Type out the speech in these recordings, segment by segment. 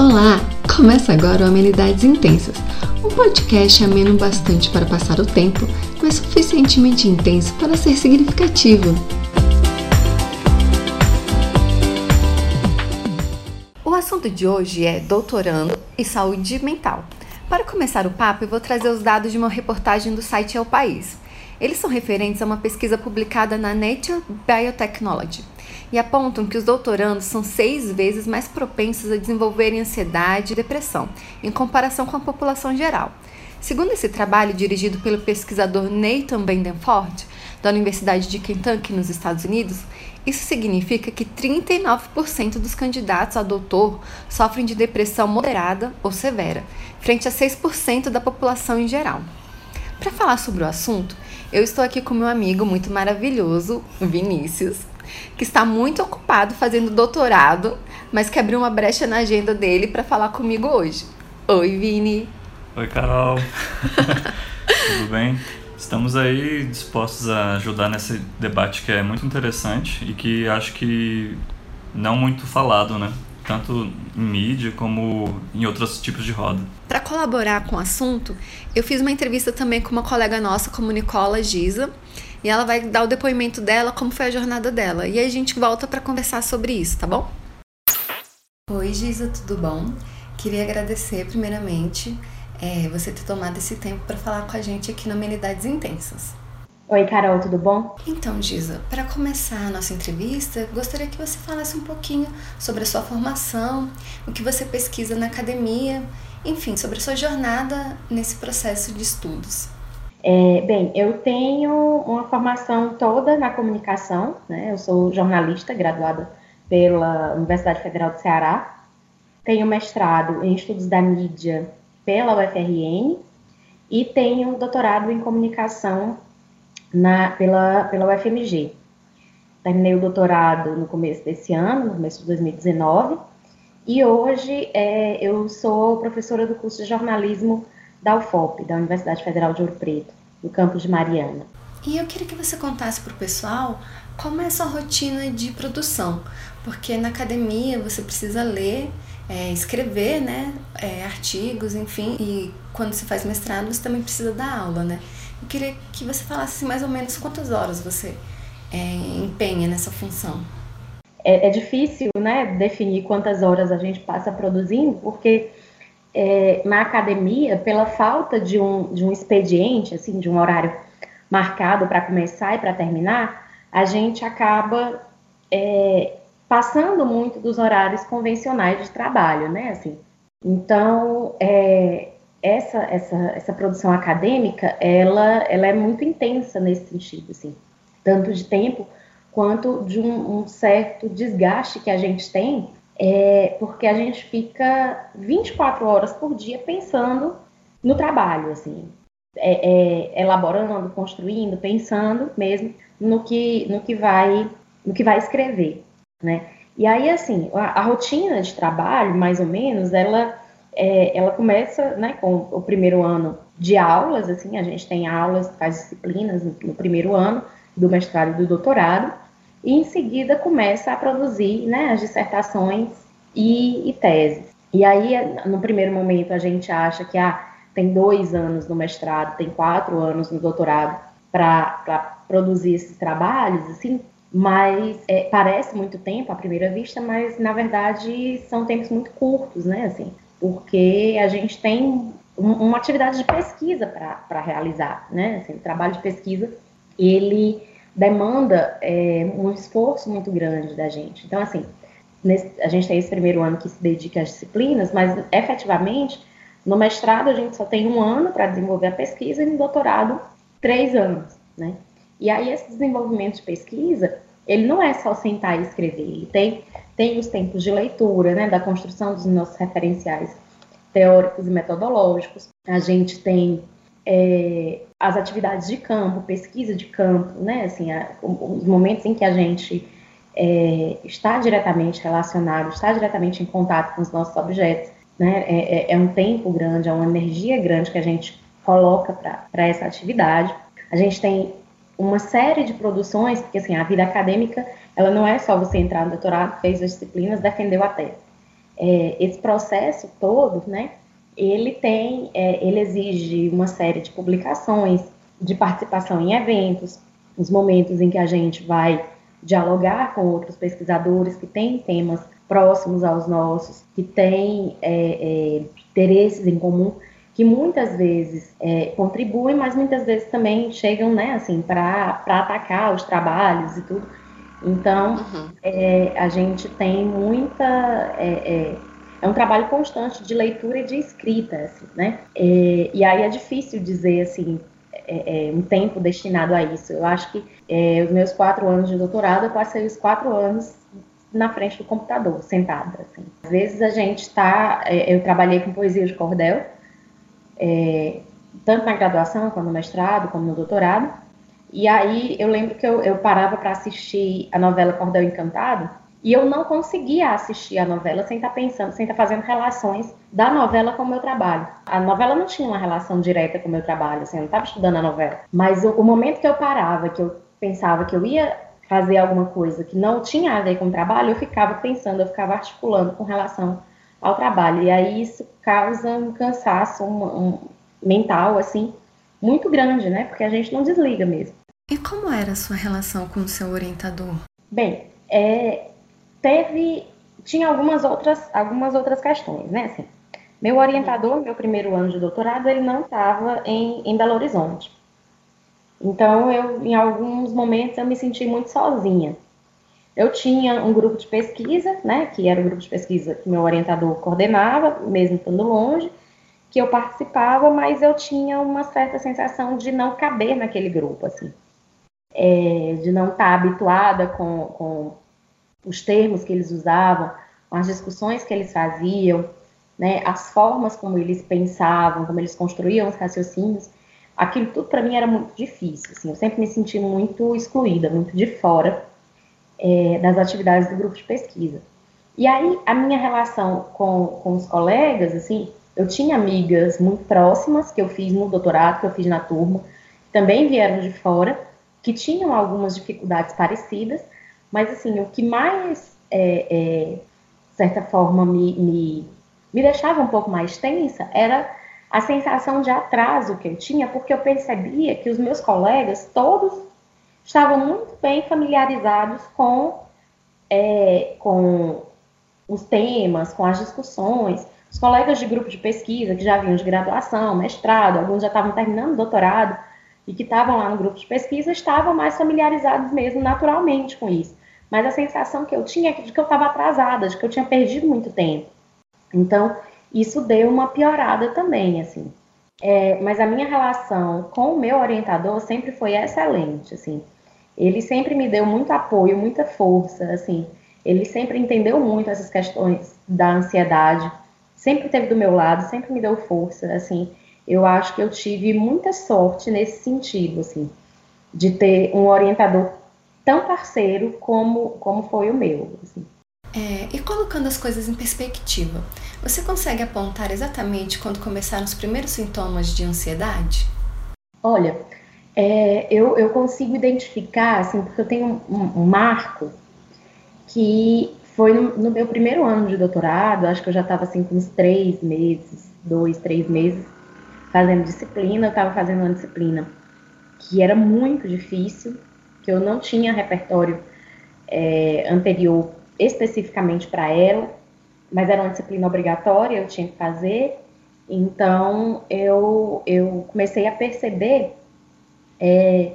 Olá! Começa agora o Amenidades Intensas, um podcast ameno bastante para passar o tempo, mas suficientemente intenso para ser significativo. O assunto de hoje é doutorando e saúde mental. Para começar o papo, eu vou trazer os dados de uma reportagem do site É o País. Eles são referentes a uma pesquisa publicada na Nature Biotechnology e apontam que os doutorandos são seis vezes mais propensos a desenvolverem ansiedade e depressão, em comparação com a população geral. Segundo esse trabalho, dirigido pelo pesquisador Nathan Bendenford, da Universidade de Kentucky, nos Estados Unidos, isso significa que 39% dos candidatos a doutor sofrem de depressão moderada ou severa, frente a 6% da população em geral. Para falar sobre o assunto, eu estou aqui com meu amigo muito maravilhoso, Vinícius, que está muito ocupado fazendo doutorado, mas que abriu uma brecha na agenda dele para falar comigo hoje. Oi, Vini. Oi, Carol. Tudo bem? Estamos aí dispostos a ajudar nesse debate que é muito interessante e que acho que não muito falado, né? Tanto em mídia como em outros tipos de roda. Para colaborar com o assunto, eu fiz uma entrevista também com uma colega nossa, como Nicola Giza, e ela vai dar o depoimento dela, como foi a jornada dela. E aí a gente volta para conversar sobre isso, tá bom? Oi, Giza, tudo bom? Queria agradecer primeiramente é, você ter tomado esse tempo para falar com a gente aqui no Amenidades Intensas. Oi, Carol, tudo bom? Então, Giza, para começar a nossa entrevista, gostaria que você falasse um pouquinho sobre a sua formação, o que você pesquisa na academia, enfim, sobre a sua jornada nesse processo de estudos. É, bem, eu tenho uma formação toda na comunicação, né? Eu sou jornalista graduada pela Universidade Federal do Ceará. Tenho mestrado em estudos da mídia pela UFRN e tenho doutorado em comunicação na, pela, pela UFMG. Terminei o doutorado no começo desse ano, no começo de 2019, e hoje é, eu sou professora do curso de jornalismo da UFOP, da Universidade Federal de Ouro Preto, no campus de Mariana. E eu queria que você contasse para o pessoal como é a sua rotina de produção, porque na academia você precisa ler, é, escrever, né, é, artigos, enfim, e quando você faz mestrado você também precisa dar aula, né? Eu queria que você falasse mais ou menos quantas horas você é, empenha nessa função. É, é, difícil, né, definir quantas horas a gente passa produzindo, porque é, na academia, pela falta de um, de um expediente, assim, de um horário marcado para começar e para terminar, a gente acaba é, passando muito dos horários convencionais de trabalho, né? Assim, então, é, essa, essa, essa produção acadêmica, ela, ela é muito intensa nesse sentido, assim, tanto de tempo quanto de um, um certo desgaste que a gente tem é porque a gente fica 24 horas por dia pensando no trabalho, assim, é, é, elaborando, construindo, pensando mesmo no que, no que vai, no que vai escrever, né? E aí, assim, a, a rotina de trabalho, mais ou menos, ela, é, ela começa, né, com o primeiro ano de aulas, assim, a gente tem aulas, faz disciplinas no, no primeiro ano do mestrado e do doutorado, e em seguida começa a produzir né, as dissertações e, e teses. E aí, no primeiro momento, a gente acha que ah, tem dois anos no mestrado, tem quatro anos no doutorado para produzir esses trabalhos, assim, mas é, parece muito tempo à primeira vista, mas na verdade são tempos muito curtos, né, assim, porque a gente tem um, uma atividade de pesquisa para realizar, né, assim, o trabalho de pesquisa, ele demanda é, um esforço muito grande da gente. Então, assim, nesse, a gente tem esse primeiro ano que se dedica às disciplinas, mas efetivamente, no mestrado a gente só tem um ano para desenvolver a pesquisa e no doutorado, três anos, né? E aí esse desenvolvimento de pesquisa, ele não é só sentar e escrever, ele tem, tem os tempos de leitura, né, da construção dos nossos referenciais teóricos e metodológicos, a gente tem é, as atividades de campo, pesquisa de campo, né? Assim, a, os momentos em que a gente é, está diretamente relacionado, está diretamente em contato com os nossos objetos, né? É, é, é um tempo grande, é uma energia grande que a gente coloca para essa atividade. A gente tem uma série de produções, porque assim, a vida acadêmica, ela não é só você entrar no doutorado, fez as disciplinas, defendeu a tese. é, esse processo todo, né, ele tem, é, ele exige uma série de publicações, de participação em eventos, os momentos em que a gente vai dialogar com outros pesquisadores que têm temas próximos aos nossos, que têm é, é, interesses em comum, que muitas vezes é, contribuem, mas muitas vezes também chegam, né, assim, para atacar os trabalhos e tudo. Então, uhum. É, a gente tem muita é, um trabalho constante de leitura e de escrita, assim, né? É, e aí é difícil dizer assim é, é, um tempo destinado a isso. Eu acho que é, os meus quatro anos de doutorado, eu passei os quatro anos na frente do computador, sentada. Assim. Às vezes a gente está. É, eu trabalhei com poesia de cordel, é, tanto na graduação, como no mestrado, como no doutorado. E aí eu lembro que eu, eu parava para assistir a novela Cordel Encantado e eu não conseguia assistir a novela sem estar tá pensando, sem estar tá fazendo relações da novela com o meu trabalho. A novela não tinha uma relação direta com o meu trabalho, assim, eu não estava estudando a novela. Mas o, o momento que eu parava, que eu pensava que eu ia fazer alguma coisa que não tinha a ver com o trabalho, eu ficava pensando, eu ficava articulando com relação ao trabalho. E aí isso causa um cansaço um, um, mental, assim, muito grande, né? Porque a gente não desliga mesmo. E como era a sua relação com o seu orientador? Bem, é, teve tinha algumas outras algumas outras questões, né? Assim, meu orientador, meu primeiro ano de doutorado, ele não estava em, em Belo Horizonte. Então, eu, em alguns momentos, eu me senti muito sozinha. Eu tinha um grupo de pesquisa, né, que era o grupo de pesquisa que meu orientador coordenava, mesmo estando longe, que eu participava, mas eu tinha uma certa sensação de não caber naquele grupo, assim, é, de não estar habituada com, com os termos que eles usavam, as discussões que eles faziam, né, as formas como eles pensavam, como eles construíam os raciocínios, aquilo tudo para mim era muito difícil. Assim, eu sempre me senti muito excluída, muito de fora é, das atividades do grupo de pesquisa. E aí a minha relação com, com os colegas, assim, eu tinha amigas muito próximas que eu fiz no doutorado, que eu fiz na turma, também vieram de fora, que tinham algumas dificuldades parecidas, mas, assim, o que mais, é, é, de certa forma, me, me, me deixava um pouco mais tensa era a sensação de atraso que eu tinha, porque eu percebia que os meus colegas, todos, estavam muito bem familiarizados com, é, com os temas, com as discussões. Os colegas de grupo de pesquisa, que já vinham de graduação, mestrado, alguns já estavam terminando doutorado, e que estavam lá no grupo de pesquisa, estavam mais familiarizados mesmo naturalmente com isso mas a sensação que eu tinha é de que eu estava atrasada, de que eu tinha perdido muito tempo. Então, isso deu uma piorada também, assim. É, mas a minha relação com o meu orientador sempre foi excelente, assim. Ele sempre me deu muito apoio, muita força, assim. Ele sempre entendeu muito essas questões da ansiedade, sempre esteve do meu lado, sempre me deu força, assim. Eu acho que eu tive muita sorte nesse sentido, assim, de ter um orientador tão parceiro como, como foi o meu. Assim. É, e colocando as coisas em perspectiva, você consegue apontar exatamente quando começaram os primeiros sintomas de ansiedade? Olha, é, eu, eu consigo identificar, assim, porque eu tenho um, um marco que foi no, no, meu primeiro ano de doutorado, acho que eu já estava assim com uns três meses, dois, três meses, fazendo disciplina, eu estava fazendo uma disciplina que era muito difícil, que eu não tinha repertório é, anterior especificamente para ela, mas era uma disciplina obrigatória, eu tinha que fazer. Então eu, eu comecei a perceber é,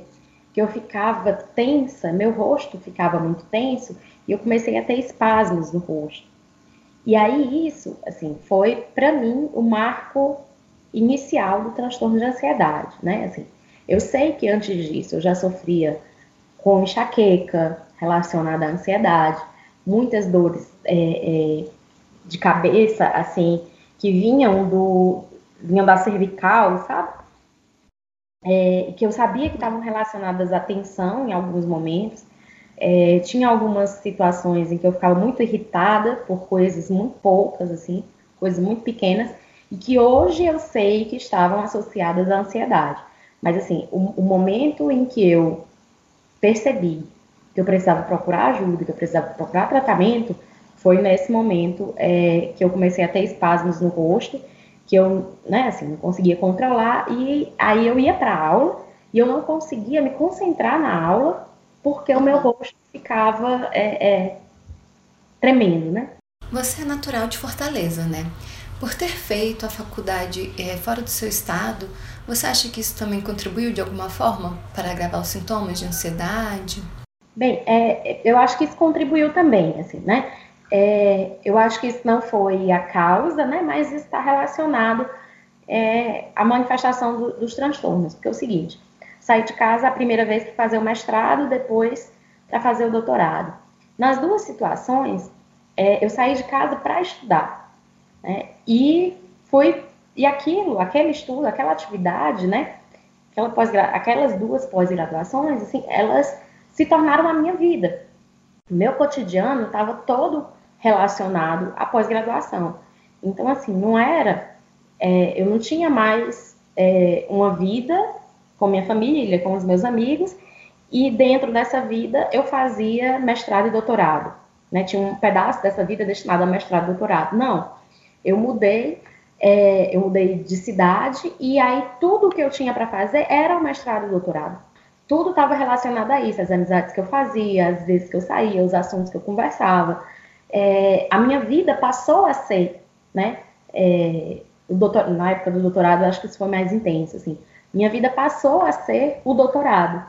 que eu ficava tensa, meu rosto ficava muito tenso e eu comecei a ter espasmos no rosto. E aí isso, assim, foi para mim o marco inicial do transtorno de ansiedade, né? Assim, eu sei que antes disso eu já sofria com enxaqueca relacionada à ansiedade, muitas dores é, é, de cabeça, assim, que vinham do vinham da cervical, sabe? É, que eu sabia que estavam relacionadas à tensão em alguns momentos. É, tinha algumas situações em que eu ficava muito irritada por coisas muito poucas, assim, coisas muito pequenas, e que hoje eu sei que estavam associadas à ansiedade. Mas, assim, o, o momento em que eu percebi que eu precisava procurar ajuda, que eu precisava procurar tratamento, foi nesse momento é, que eu comecei a ter espasmos no rosto, que eu, né, assim, não conseguia controlar, e aí eu ia para aula e eu não conseguia me concentrar na aula porque o meu rosto ficava é, é, tremendo, né? Você é natural de Fortaleza, né? Por ter feito a faculdade é, fora do seu estado, você acha que isso também contribuiu de alguma forma para agravar os sintomas de ansiedade? Bem, é, eu acho que isso contribuiu também, assim, né? É, eu acho que isso não foi a causa, né? Mas está relacionado é, à manifestação do, dos transtornos, porque é o seguinte: saí de casa a primeira vez para fazer o mestrado, depois para fazer o doutorado. Nas duas situações, é, eu saí de casa para estudar, né? E fui e aquilo, aquele estudo, aquela atividade, né? Aquela pós aquelas duas pós-graduações, assim, elas se tornaram a minha vida. Meu cotidiano estava todo relacionado à pós-graduação. Então, assim, não era, é, eu não tinha mais é, uma vida com minha família, com os meus amigos, e dentro dessa vida eu fazia mestrado e doutorado. Né? Tinha um pedaço dessa vida destinado a mestrado e doutorado. Não, eu mudei é, eu mudei de cidade e aí tudo que eu tinha para fazer era o mestrado e o doutorado. Tudo estava relacionado a isso, as amizades que eu fazia, as vezes que eu saía, os assuntos que eu conversava. É, a minha vida passou a ser, né? É, doutor, na época do doutorado, acho que isso foi mais intenso, assim. Minha vida passou a ser o doutorado.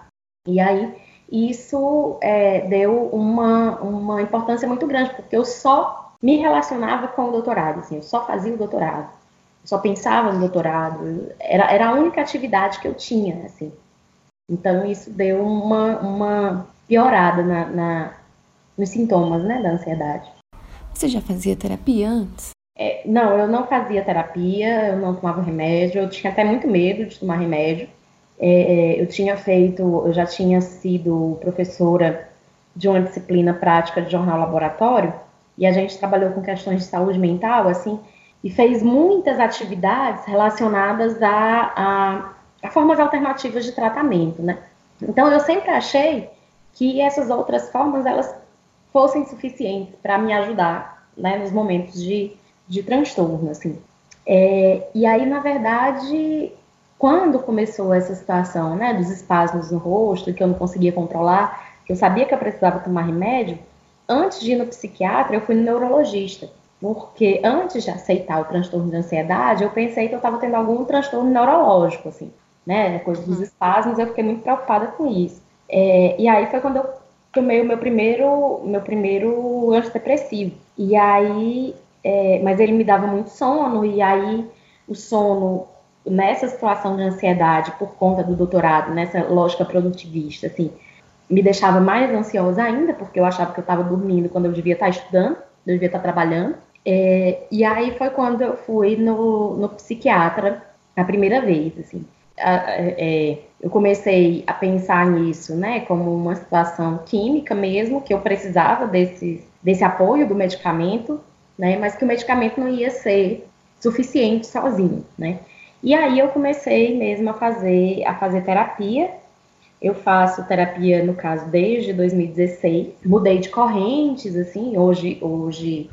E aí isso é, deu uma, uma importância muito grande, porque eu só me relacionava com o doutorado, assim, eu só fazia o doutorado só pensava no doutorado, era, era a única atividade que eu tinha, assim. Então isso deu uma, uma piorada na, na nos sintomas, né, da ansiedade. Você já fazia terapia antes? É, não, eu não fazia terapia, eu não tomava remédio, eu tinha até muito medo de tomar remédio. É, é eu tinha feito, eu já tinha sido professora de uma disciplina prática de jornal laboratório, e a gente trabalhou com questões de saúde mental, assim, e fez muitas atividades relacionadas a, a, a formas alternativas de tratamento, né? Então eu sempre achei que essas outras formas elas fossem suficientes para me ajudar, né, nos momentos de, de transtorno, assim. É, e aí, na verdade, quando começou essa situação, né, dos espasmos no rosto, que eu não conseguia controlar, que eu sabia que eu precisava tomar remédio, antes de ir no psiquiatra, eu fui no neurologista. Porque antes de aceitar o transtorno de ansiedade, eu pensei que eu estava tendo algum transtorno neurológico, assim, né? Coisa dos uhum. espasmos, eu fiquei muito preocupada com isso. É, e aí foi quando eu tomei o meu primeiro, meu primeiro antidepressivo. E aí, é, mas ele me dava muito sono, e aí o sono, nessa situação de ansiedade, por conta do doutorado, nessa lógica produtivista, assim, me deixava mais ansiosa ainda, porque eu achava que eu estava dormindo quando eu devia estar estudando, eu devia estar trabalhando. É, e aí foi quando eu fui no, no psiquiatra a primeira vez, assim. é, eu comecei a pensar nisso, né, como uma situação química mesmo, que eu precisava desse, desse apoio do medicamento, né, mas que o medicamento não ia ser suficiente sozinho, né. E aí eu comecei mesmo a fazer, a fazer terapia. Eu faço terapia, no caso, desde 2016. Mudei de correntes, assim, hoje, hoje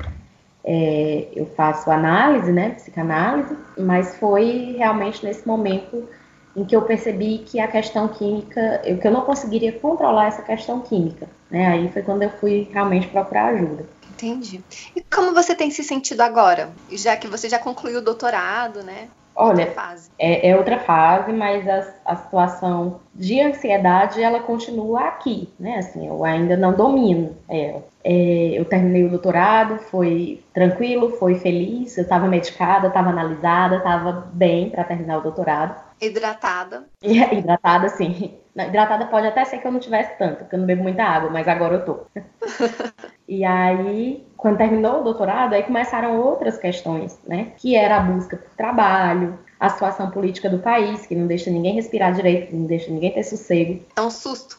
é, eu faço análise, né, psicanálise, mas foi realmente nesse momento em que eu percebi que a questão química, eu, que eu não conseguiria controlar essa questão química, né, aí foi quando eu fui realmente procurar ajuda. Entendi. E como você tem se sentido agora? Já que você já concluiu o doutorado, né? Olha, é, é, outra fase, mas a, a, situação de ansiedade ela continua aqui, né? Assim, eu ainda não domino ela. É, eu terminei o doutorado, foi tranquilo, foi feliz, eu estava medicada, estava analisada, estava bem para terminar o doutorado. Hidratada. E, hidratada, sim. Hidratada pode até ser que eu não tivesse tanto, porque eu não bebo muita água, mas agora eu tô. e aí, quando terminou o doutorado, aí começaram outras questões, né? Que era a busca por trabalho, a situação política do país, que não deixa ninguém respirar direito, que não deixa ninguém ter sossego. É um susto.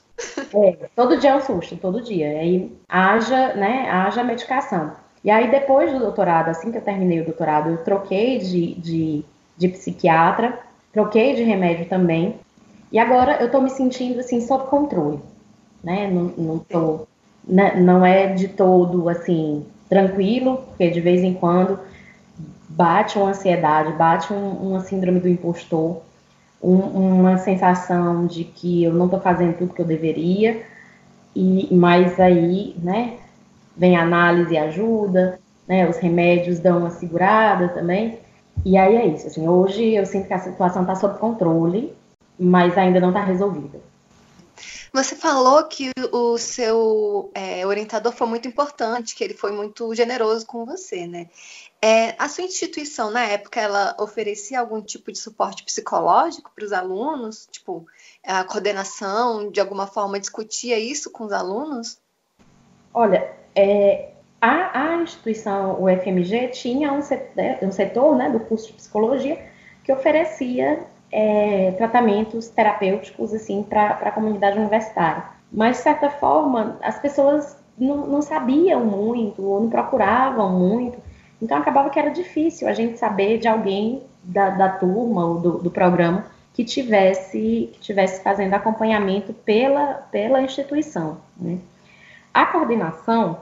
É, todo dia é um susto, todo dia. Aí haja, né, haja medicação. E aí, depois do doutorado, assim que eu terminei o doutorado, eu troquei de, de, de psiquiatra, troquei de remédio também. E agora eu tô me sentindo, assim, sob controle, né? Não, não tô... Né, não é de todo, assim, tranquilo, porque de vez em quando bate uma ansiedade, bate um, uma síndrome do impostor, um, uma sensação de que eu não estou fazendo tudo que eu deveria, e mas aí, né, vem a análise e ajuda, né, os remédios dão uma segurada também, e aí é isso, assim, hoje eu sinto que a situação está sob controle, mas ainda não está resolvida. Você falou que o seu é, orientador foi muito importante, que ele foi muito generoso com você, né? É, a sua instituição, na época, ela oferecia algum tipo de suporte psicológico para os alunos? Tipo, a coordenação, de alguma forma, discutia isso com os alunos? Olha, é, a, a, instituição, o FMG, tinha um setor, né, um setor né, do curso de psicologia que oferecia é, tratamentos terapêuticos assim para a comunidade universitária. Mas, de certa forma, as pessoas não, não sabiam muito, ou não procuravam muito, então acabava que era difícil a gente saber de alguém da, da turma ou do, do programa que tivesse, que tivesse fazendo acompanhamento pela, pela instituição. Né? A coordenação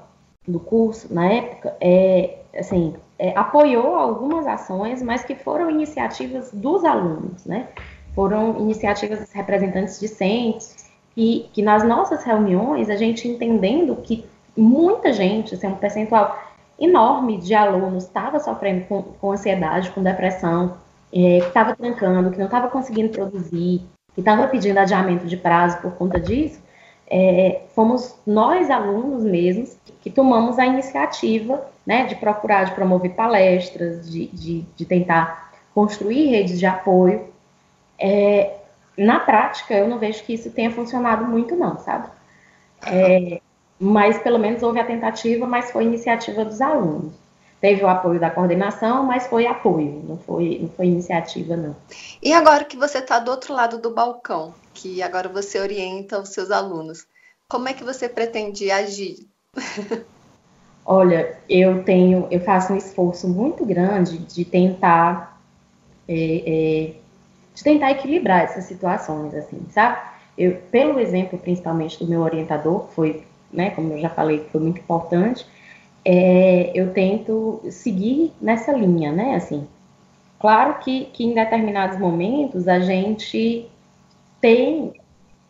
do curso, na época, é, assim, é, apoiou algumas ações, mas que foram iniciativas dos alunos, né? Foram iniciativas dos representantes discentes, e que nas nossas reuniões, a gente entendendo que muita gente, assim, um percentual enorme de alunos estava sofrendo com, com, ansiedade, com depressão, é, que estava trancando, que não estava conseguindo produzir, que estava pedindo adiamento de prazo por conta disso, é, fomos nós, alunos mesmos, que tomamos a iniciativa né, de procurar, de promover palestras, de, de, de tentar construir redes de apoio. É, na prática, eu não vejo que isso tenha funcionado muito, não, sabe? É, mas pelo menos houve a tentativa, mas foi iniciativa dos alunos. Teve o apoio da coordenação, mas foi apoio, não foi, não foi iniciativa, não. E agora que você está do outro lado do balcão, que agora você orienta os seus alunos, como é que você pretende agir? Olha, eu tenho, eu faço um esforço muito grande de tentar, é, é, de tentar equilibrar essas situações, assim, sabe? Eu, pelo exemplo, principalmente do meu orientador, foi, né, como eu já falei, foi muito importante, é, eu tento seguir nessa linha, né, assim. Claro que, que em determinados momentos a gente tem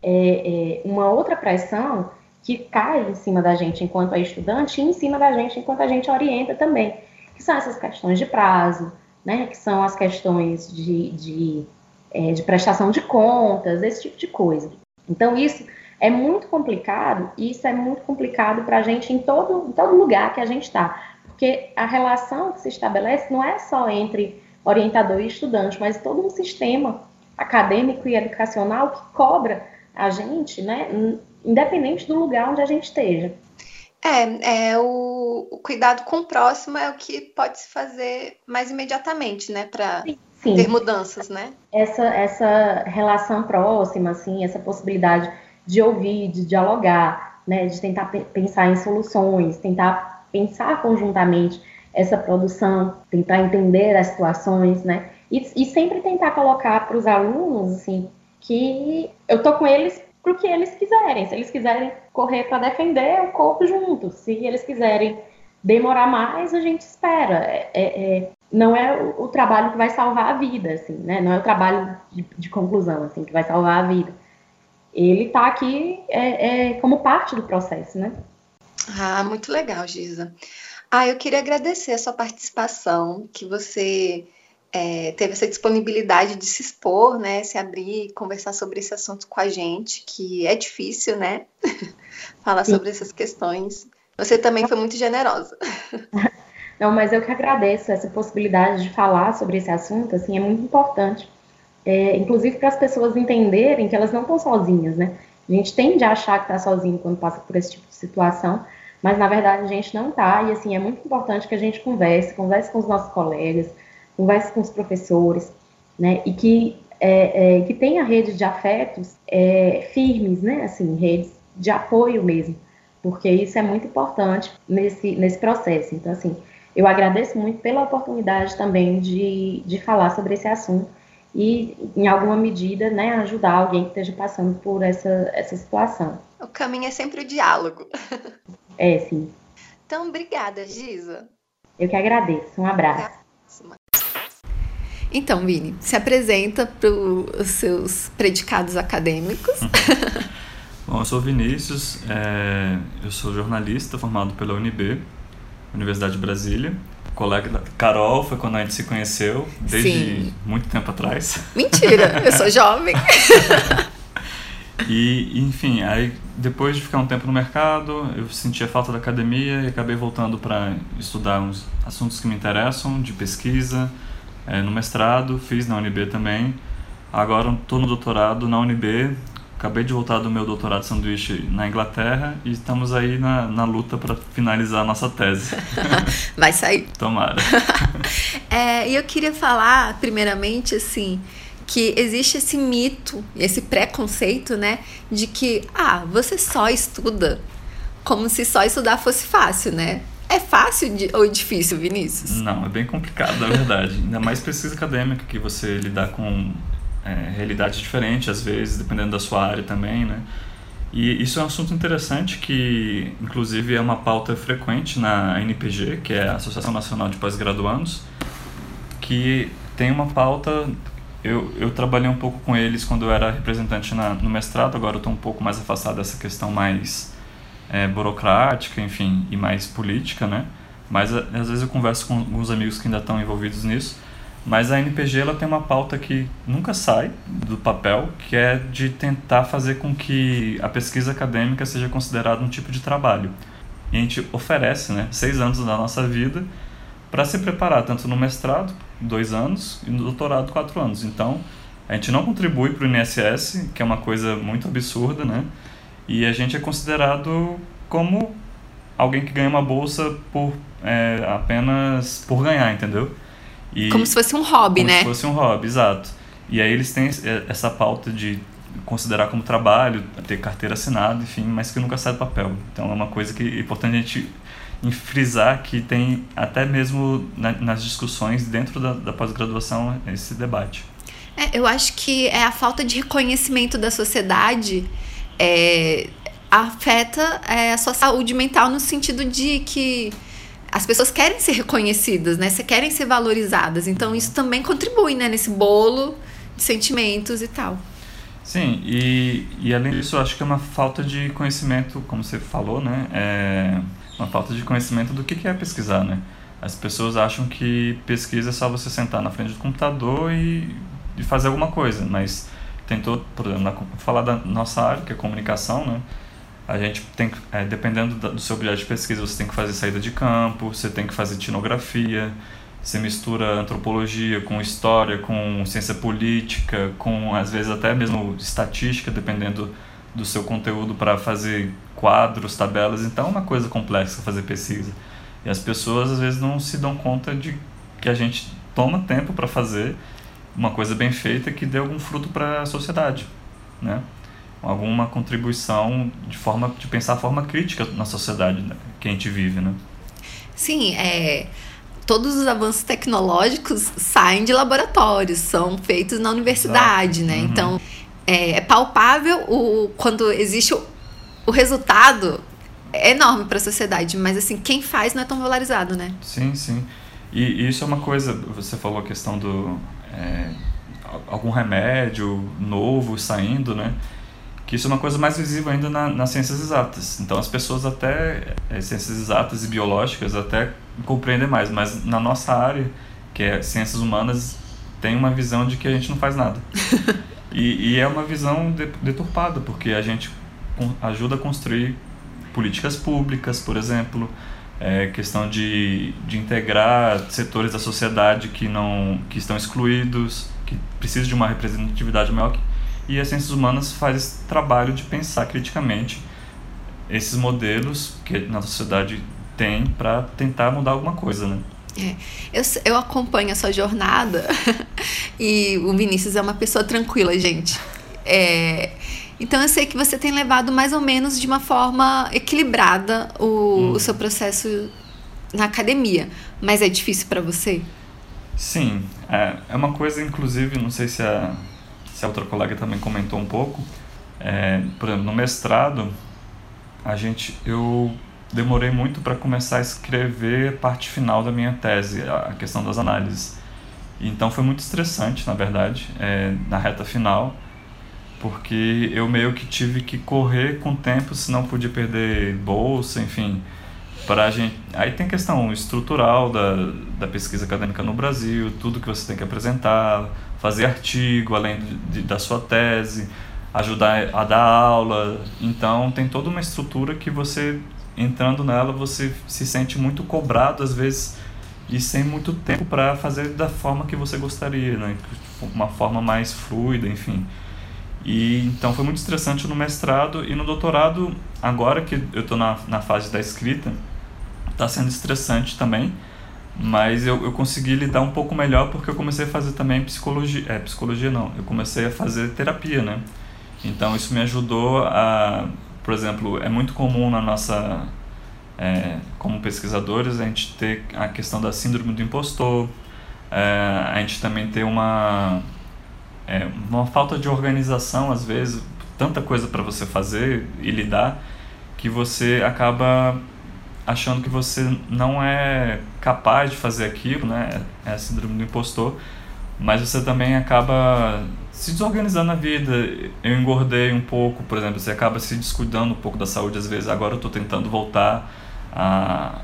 é, é, uma outra pressão que cai em cima da gente enquanto é estudante e em cima da gente enquanto a gente orienta também, que são essas questões de prazo, né, que são as questões de, de, é, de prestação de contas, esse tipo de coisa. Então, isso é muito complicado, e isso é muito complicado para a gente em todo, em todo lugar que a gente está, porque a relação que se estabelece não é só entre orientador e estudante, mas todo um sistema acadêmico e educacional que cobra a gente, né, independente do lugar onde a gente esteja. É, é o, o cuidado com o próximo é o que pode se fazer mais imediatamente, né, para ter mudanças, né? Essa, essa relação próxima, assim, essa possibilidade de ouvir, de dialogar, né, de tentar pensar em soluções, tentar pensar conjuntamente essa produção, tentar entender as situações, né, e, e sempre tentar colocar para os alunos, assim, que eu tô com eles pro que eles quiserem. Se eles quiserem correr para defender o corpo juntos, se eles quiserem demorar mais, a gente espera. É, é, é, não é o, o, trabalho que vai salvar a vida, assim, né? Não é o trabalho de, de conclusão, assim, que vai salvar a vida. Ele está aqui é, é, como parte do processo, né? Ah, muito legal, Giza. Ah, eu queria agradecer a sua participação, que você é, teve essa disponibilidade de se expor, né, se abrir, conversar sobre esse assunto com a gente, que é difícil, né, falar Sim. sobre essas questões. Você também foi muito generosa. Não, mas eu que agradeço essa possibilidade de falar sobre esse assunto, assim, é muito importante. É, inclusive para as pessoas entenderem que elas não estão sozinhas, né? A gente tende a achar que está sozinho quando passa por esse tipo de situação, mas na verdade a gente não está, e assim, é muito importante que a gente converse, converse com os nossos colegas, converse com os professores, né, e que, é, é, que tenha rede de afetos é, firmes, né, assim, redes de apoio mesmo, porque isso é muito importante nesse, nesse processo. Então, assim, eu agradeço muito pela oportunidade também de, de falar sobre esse assunto e, em alguma medida, né, ajudar alguém que esteja passando por essa, essa situação. O caminho é sempre o diálogo. É, sim. Então, obrigada, Giza. Eu que agradeço. Um abraço. Então, Vini, se apresenta para os seus predicados acadêmicos. Bom, eu sou Vinícius, é, eu sou jornalista formado pela UNB, Universidade de Brasília. Colega da Carol foi quando a gente se conheceu, desde Sim. muito tempo atrás. Mentira, eu sou jovem. e, enfim, aí depois de ficar um tempo no mercado, eu sentia falta da academia e acabei voltando para estudar uns assuntos que me interessam, de pesquisa, é, no mestrado, fiz na UNB também. Agora estou no doutorado na UNB, acabei de voltar do meu doutorado de sanduíche na Inglaterra e estamos aí na, na luta para finalizar a nossa tese. Vai sair. Tomara. é, e eu queria falar, primeiramente, assim, que existe esse mito, esse preconceito, né, de que, ah, você só estuda como se só estudar fosse fácil, né? É fácil de, ou difícil, Vinícius? Não, é bem complicado, na verdade. Ainda mais pesquisa acadêmica, que você lidar com é, realidades diferentes, às vezes, dependendo da sua área também, né? E isso é um assunto interessante que, inclusive, é uma pauta frequente na NPG, que é a Associação Nacional de Pós-Graduandos, que tem uma pauta. Eu, eu trabalhei um pouco com eles quando eu era representante na, no mestrado, agora eu estou um pouco mais afastado dessa questão mais é, burocrática, enfim, e mais política, né? Mas às vezes eu converso com alguns amigos que ainda estão envolvidos nisso. Mas a NPG ela tem uma pauta que nunca sai do papel, que é de tentar fazer com que a pesquisa acadêmica seja considerada um tipo de trabalho. E a gente oferece né, seis anos da nossa vida para se preparar, tanto no mestrado, dois anos, e no doutorado, quatro anos. Então, a gente não contribui para o INSS, que é uma coisa muito absurda, né? E a gente é considerado como alguém que ganha uma bolsa por é, apenas por ganhar, entendeu? E, como se fosse um hobby, como né? Como se fosse um hobby, exato. E aí eles têm essa pauta de considerar como trabalho, ter carteira assinada, enfim, mas que nunca sai do papel. Então é uma coisa que é importante a gente frisar que tem até mesmo na, nas discussões dentro da, da pós-graduação esse debate. É, eu acho que é a falta de reconhecimento da sociedade é, afeta é, a sua saúde mental no sentido de que as pessoas querem ser reconhecidas, né? Você querem ser valorizadas. Então isso também contribui, né? Nesse bolo de sentimentos e tal. Sim, e, e além disso, eu acho que é uma falta de conhecimento, como você falou, né? É uma falta de conhecimento do que é pesquisar, né? As pessoas acham que pesquisa é só você sentar na frente do computador e, e fazer alguma coisa, mas tentou, por exemplo, na, falar da nossa área, que é comunicação, né? A gente tem é, dependendo do seu objeto de pesquisa, você tem que fazer saída de campo, você tem que fazer etnografia, você mistura antropologia com história, com ciência política, com às vezes até mesmo estatística, dependendo do seu conteúdo para fazer quadros, tabelas. Então é uma coisa complexa fazer pesquisa. E as pessoas às vezes não se dão conta de que a gente toma tempo para fazer uma coisa bem feita que dê algum fruto para a sociedade, né? Alguma contribuição de forma de pensar a forma crítica na sociedade né, que a gente vive, né? Sim, é todos os avanços tecnológicos saem de laboratórios, são feitos na universidade, Exato. né? Uhum. Então é, é, palpável o quando existe o, o resultado é enorme para a sociedade, mas assim quem faz não é tão valorizado, né? Sim, sim. E, e isso é uma coisa. Você falou a questão do é, algum remédio novo saindo, né? Que isso é uma coisa mais visível ainda na, nas ciências exatas. Então as pessoas até, é, ciências exatas e biológicas até compreendem mais, mas na nossa área, que é ciências humanas, tem uma visão de que a gente não faz nada. e, e é uma visão deturpada, porque a gente ajuda a construir políticas públicas, por exemplo, é, questão de, de integrar setores da sociedade que não que estão excluídos, que precisam de uma representatividade maior. E as ciências humanas faz esse trabalho de pensar criticamente esses modelos que na sociedade tem para tentar mudar alguma coisa, né? É, eu, eu acompanho a sua jornada e o Vinícius é uma pessoa tranquila, gente. É, então eu sei que você tem levado mais ou menos de uma forma equilibrada o, hum. o seu processo na academia, mas é difícil para você? Sim, é, é uma coisa, inclusive, não sei se a, se outra colega também comentou um pouco, é, por exemplo, no mestrado, a gente, eu demorei muito para começar a escrever a parte final da minha tese, a questão das análises. Então foi muito estressante, na verdade, é, na reta final, porque eu meio que tive que correr com o tempo, senão podia perder bolsa, enfim. Pra gente... Aí tem questão estrutural da, da pesquisa acadêmica no Brasil, tudo que você tem que apresentar, fazer artigo além de, da sua tese, ajudar a dar aula. Então tem toda uma estrutura que você entrando nela você se sente muito cobrado às vezes e sem muito tempo para fazer da forma que você gostaria, né? Uma forma mais fluida, enfim. E então foi muito estressante no mestrado e no doutorado, agora que eu estou na, na fase da escrita, está sendo estressante também, mas eu, eu consegui lidar um pouco melhor porque eu comecei a fazer também psicologia, é, psicologia não, eu comecei a fazer terapia, né? Então isso me ajudou a, por exemplo, é muito comum na nossa, é, como pesquisadores, a gente ter a questão da síndrome do impostor, é, a gente também ter uma, é, uma falta de organização, às vezes, tanta coisa para você fazer e lidar, que você acaba achando que você não é capaz de fazer aquilo, né? É a síndrome do impostor, mas você também acaba se desorganizando na vida. Eu engordei um pouco, por exemplo, você acaba se descuidando um pouco da saúde às vezes. Agora eu estou tentando voltar a,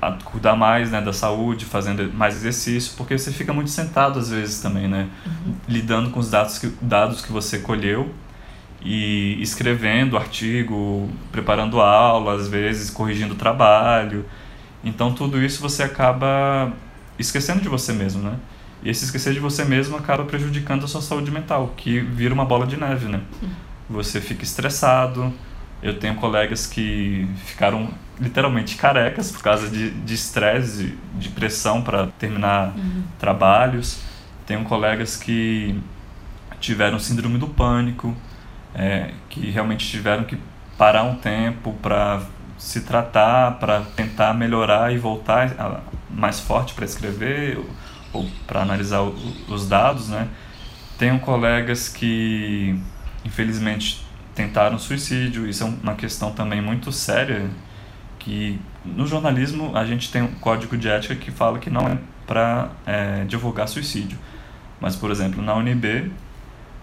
a cuidar mais né, da saúde, fazendo mais exercício, porque você fica muito sentado às vezes também, né? Uhum. Lidando com os dados que, dados que você colheu e escrevendo artigo, preparando aula, às vezes corrigindo trabalho. Então tudo isso você acaba esquecendo de você mesmo, né? E esse esquecer de você mesmo acaba prejudicando a sua saúde mental, que vira uma bola de neve, né? Uhum. Você fica estressado. Eu tenho colegas que ficaram literalmente carecas por causa de estresse, de, de, pressão para terminar uhum. trabalhos. Tenho colegas que tiveram síndrome do pânico, é, que realmente tiveram que parar um tempo para se tratar, para tentar melhorar e voltar mais forte para escrever ou para analisar o, os dados, né? Tenho colegas que infelizmente tentaram suicídio, isso é uma questão também muito séria que no jornalismo a gente tem um código de ética que fala que não é para é, divulgar suicídio. Mas, por exemplo, na UNB,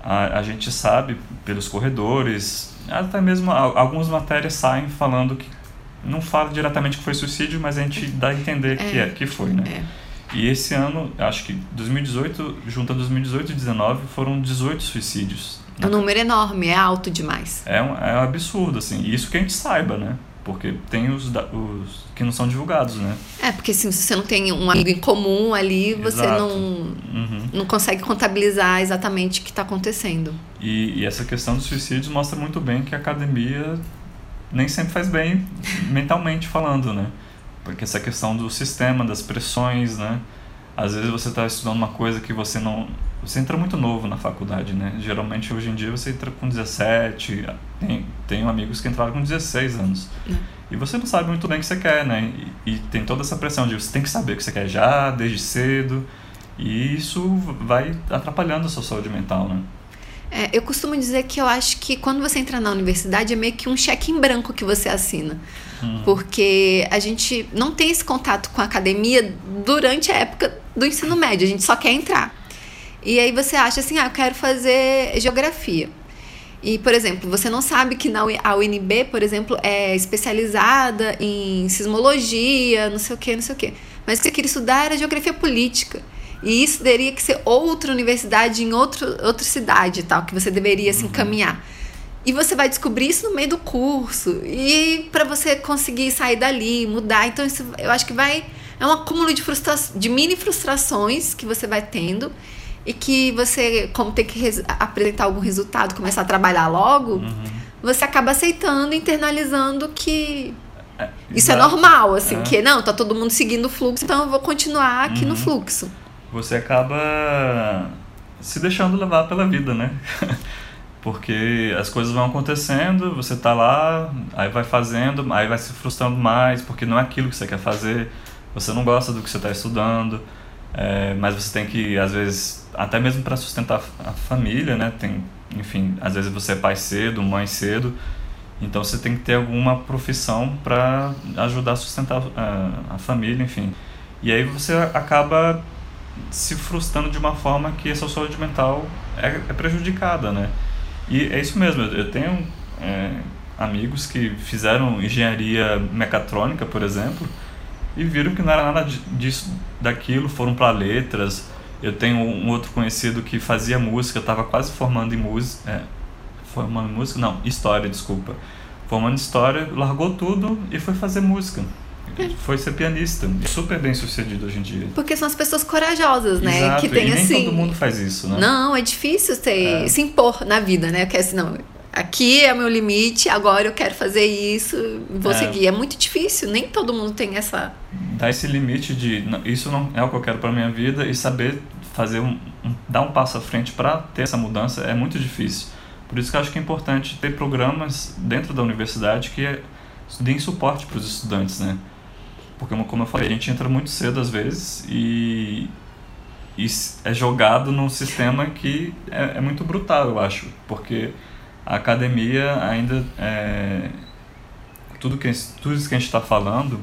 a, a gente sabe pelos corredores, até mesmo algumas matérias saem falando que não fala diretamente que foi suicídio, mas a gente dá a entender é, que, é, que foi, né? É. E esse ano, acho que 2018, junto a 2018 e 2019, foram 18 suicídios. É um número enorme, é alto demais. É um, é um absurdo, assim. E isso que a gente saiba, né? Porque tem os, os que não são divulgados, né? É, porque assim, se você não tem um amigo em comum ali, você Exato. não, uhum. não consegue contabilizar exatamente o que está acontecendo. E, e, essa questão dos suicídios mostra muito bem que a academia nem sempre faz bem mentalmente falando, né? Porque essa questão do sistema, das pressões, né? Às vezes você está estudando uma coisa que você não. Você entra muito novo na faculdade, né? Geralmente hoje em dia você entra com 17, tem, tenho amigos que entraram com 16 anos. Uhum. E você não sabe muito bem o que você quer, né? E, e tem toda essa pressão de você tem que saber o que você quer já, desde cedo. E isso vai atrapalhando a sua saúde mental, né? É, eu costumo dizer que eu acho que quando você entra na universidade é meio que um cheque em branco que você assina. Hum. Porque a gente não tem esse contato com a academia durante a época do ensino médio, a gente só quer entrar. E aí você acha assim, ah, eu quero fazer geografia. E, por exemplo, você não sabe que na a UNB, por exemplo, é especializada em sismologia, não sei o quê, não sei o quê. Mas o que você queria estudar era geografia política. E isso teria que ser outra universidade em outro, outra cidade tal, que você deveria se assim, encaminhar. E você vai descobrir isso no meio do curso. E para você conseguir sair dali, mudar. Então, isso, eu acho que vai. É um acúmulo de, frustra de mini frustrações que você vai tendo. E que você, como tem que apresentar algum resultado, começar a trabalhar logo, uhum. você acaba aceitando, internalizando que é, isso é normal, assim, é. que não, tá todo mundo seguindo o fluxo, então eu vou continuar aqui uhum. no fluxo. Você acaba se deixando levar pela vida, né? porque as coisas vão acontecendo, você tá lá, aí vai fazendo, aí vai se frustrando mais, porque não é aquilo que você quer fazer, você não gosta do que você está estudando, é, mas você tem que, às vezes, até mesmo para sustentar a família, né? Tem, enfim, às vezes você é pai cedo, mãe cedo, Então você tem que ter alguma profissão para ajudar a sustentar a, a, família, enfim. E aí você acaba se frustrando de uma forma que a sua saúde mental é, é prejudicada, né? E é isso mesmo, eu tenho é, amigos que fizeram engenharia mecatrônica, por exemplo, e viram que não era nada disso, daquilo, foram para letras. Eu tenho um outro conhecido que fazia música, estava quase formando em música, é, formando música, não, história, desculpa. Formando história, largou tudo e foi fazer música. Foi ser pianista, super bem sucedido hoje em dia. Porque são as pessoas corajosas, né? Exato. Que tem e nem assim. todo mundo faz isso, né? Não, é difícil ter, é. se impor na vida, né? Porque assim, não, aqui é o meu limite, agora eu quero fazer isso, vou é. seguir. É muito difícil, nem todo mundo tem essa. Dar esse limite de isso não é o que eu quero para minha vida e saber fazer um, um dar um passo à frente para ter essa mudança é muito difícil. Por isso que eu acho que é importante ter programas dentro da universidade que deem suporte para os estudantes, né? Porque, como eu falei, a gente entra muito cedo às vezes e, e é jogado num sistema que é, é, muito brutal, eu acho. Porque a academia ainda. É, tudo, que, tudo isso que a gente está falando.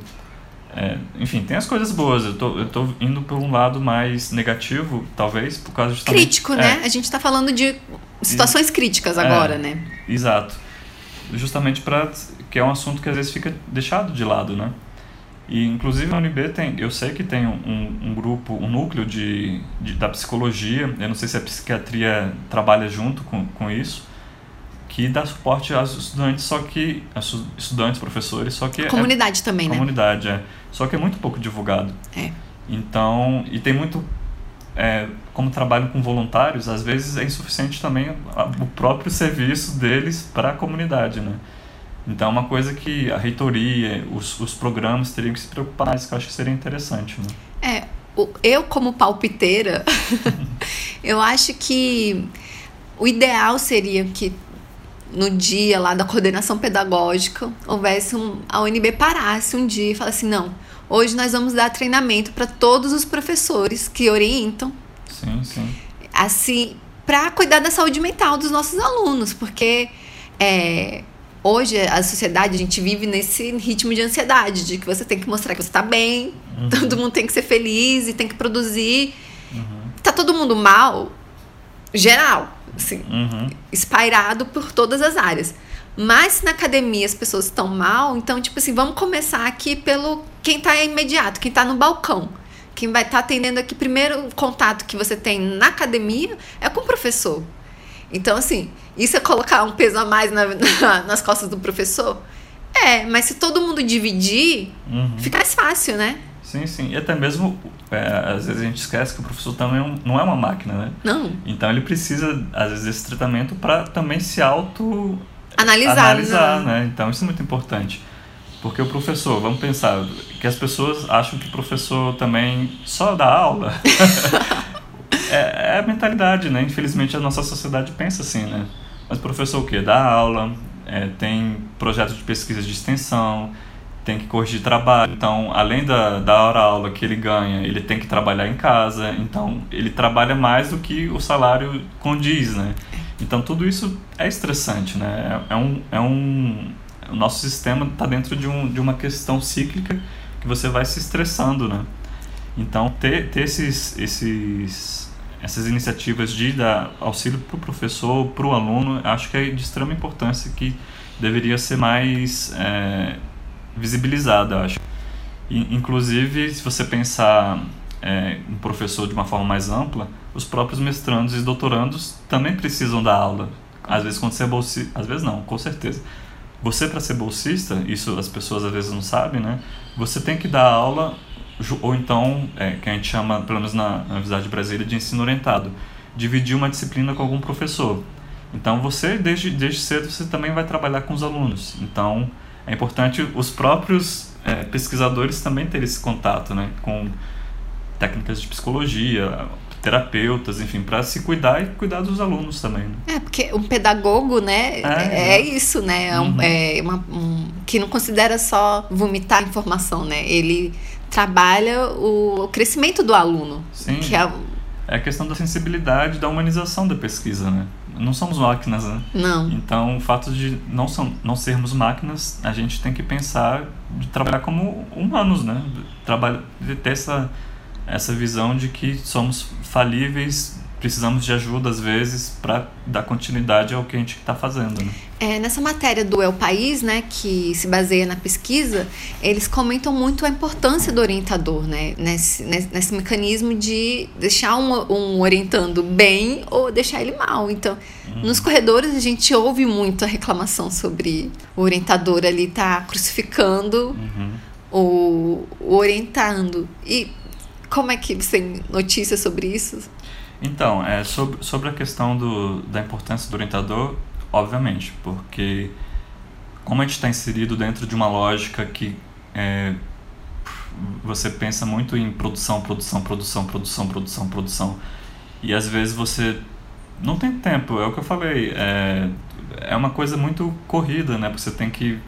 É, enfim, tem as coisas boas. Eu tô, eu tô indo por um lado mais negativo, talvez, por causa de. Crítico, né? É. A gente está falando de situações e, críticas agora, é, né? Exato. Justamente para que é um assunto que às vezes fica deixado de lado, né? E inclusive na UNB tem, eu sei que tem um, um grupo, um núcleo de, de, da psicologia, eu não sei se a psiquiatria trabalha junto com, com isso, que dá suporte aos estudantes, só que aos estudantes, professores, só que é comunidade é, também, comunidade, né? Comunidade, é. Só que é muito pouco divulgado. É. Então, e tem muito é, como trabalham com voluntários, às vezes é insuficiente também o próprio serviço deles para a comunidade, né? Então é uma coisa que a reitoria, os, os programas teriam que se preocupar mais, que eu acho que seria interessante. Né? É, eu como palpiteira, eu acho que o ideal seria que no dia lá da coordenação pedagógica houvesse um, a UNB parasse um dia e falasse não, hoje nós vamos dar treinamento para todos os professores que orientam. Sim, sim. Assim, para cuidar da saúde mental dos nossos alunos, porque é, hoje a sociedade a gente vive nesse ritmo de ansiedade de que você tem que mostrar que você está bem uhum. todo mundo tem que ser feliz e tem que produzir uhum. tá todo mundo mal geral assim uhum. espairado por todas as áreas mas se na academia as pessoas estão mal então tipo assim vamos começar aqui pelo quem está imediato quem está no balcão quem vai estar tá atendendo aqui primeiro contato que você tem na academia é com o professor então assim isso é colocar um peso a mais na, na, nas costas do professor? É, mas se todo mundo dividir, uhum. fica mais fácil, né? Sim, sim. E até mesmo, é, às vezes a gente esquece que o professor também é não é uma máquina, né? Não. Então ele precisa, às vezes, desse tratamento para também se auto analisar, analisar né? né? Então isso é muito importante. Porque o professor, vamos pensar, que as pessoas acham que o professor também só dá aula. é, é a mentalidade, né? Infelizmente a nossa sociedade pensa assim, né? Mas professor o quê? Dá aula, é, tem projetos de pesquisa de extensão, tem que corrigir trabalho. Então, além da, da hora-aula que ele ganha, ele tem que trabalhar em casa. Então, ele trabalha mais do que o salário condiz, né? Então, tudo isso é estressante, né? É, é um, é um... O nosso sistema está dentro de, um, de uma questão cíclica que você vai se estressando, né? Então, ter, ter esses, esses essas iniciativas de dar auxílio para o professor, para o aluno, acho que é de extrema importância que deveria ser mais é, visibilizada, acho. E, inclusive, se você pensar é, um professor de uma forma mais ampla, os próprios mestrandos e doutorandos também precisam dar aula. Às vezes, quando você é bolsista, às vezes não, com certeza. Você, para ser bolsista, isso as pessoas às vezes não sabem, né? Você tem que dar aula ou então, é, que a gente chama, pelo menos na, Universidade de Brasília, de ensino orientado, dividir uma disciplina com algum professor. Então, você, desde, desde cedo, você também vai trabalhar com os alunos. Então, é importante os próprios é, pesquisadores também terem esse contato né, com técnicas de psicologia, terapeutas, enfim, para se cuidar e cuidar dos alunos também. Né? É, porque um pedagogo, né, é, é, é isso, né, é, um, uhum. é uma, um, que não considera só vomitar informação, né, ele trabalha o crescimento do aluno. Sim. Que é... é a questão da sensibilidade, da humanização da pesquisa, né? não somos máquinas, né? Não. Então, o fato de não, são, não sermos máquinas, a gente tem que pensar de trabalhar como humanos, né? Trabalhar, de ter essa, essa visão de que somos falíveis, precisamos de ajuda às vezes para dar continuidade ao que a gente está fazendo. Né? É, nessa matéria do El País, né, que se baseia na pesquisa, eles comentam muito a importância do orientador, né, nesse, nesse, nesse mecanismo de deixar um, um, orientando bem ou deixar ele mal. Então, uhum. nos corredores a gente ouve muito a reclamação sobre o orientador ali tá crucificando uhum. o, o orientando. E como é que você tem notícias sobre isso? Então, é, sobre, sobre a questão do, da importância do orientador, obviamente, porque como a gente está inserido dentro de uma lógica que é, você pensa muito em produção, produção, produção, produção, produção, produção, e às vezes você não tem tempo, é o que eu falei, é, é uma coisa muito corrida, né? Você tem que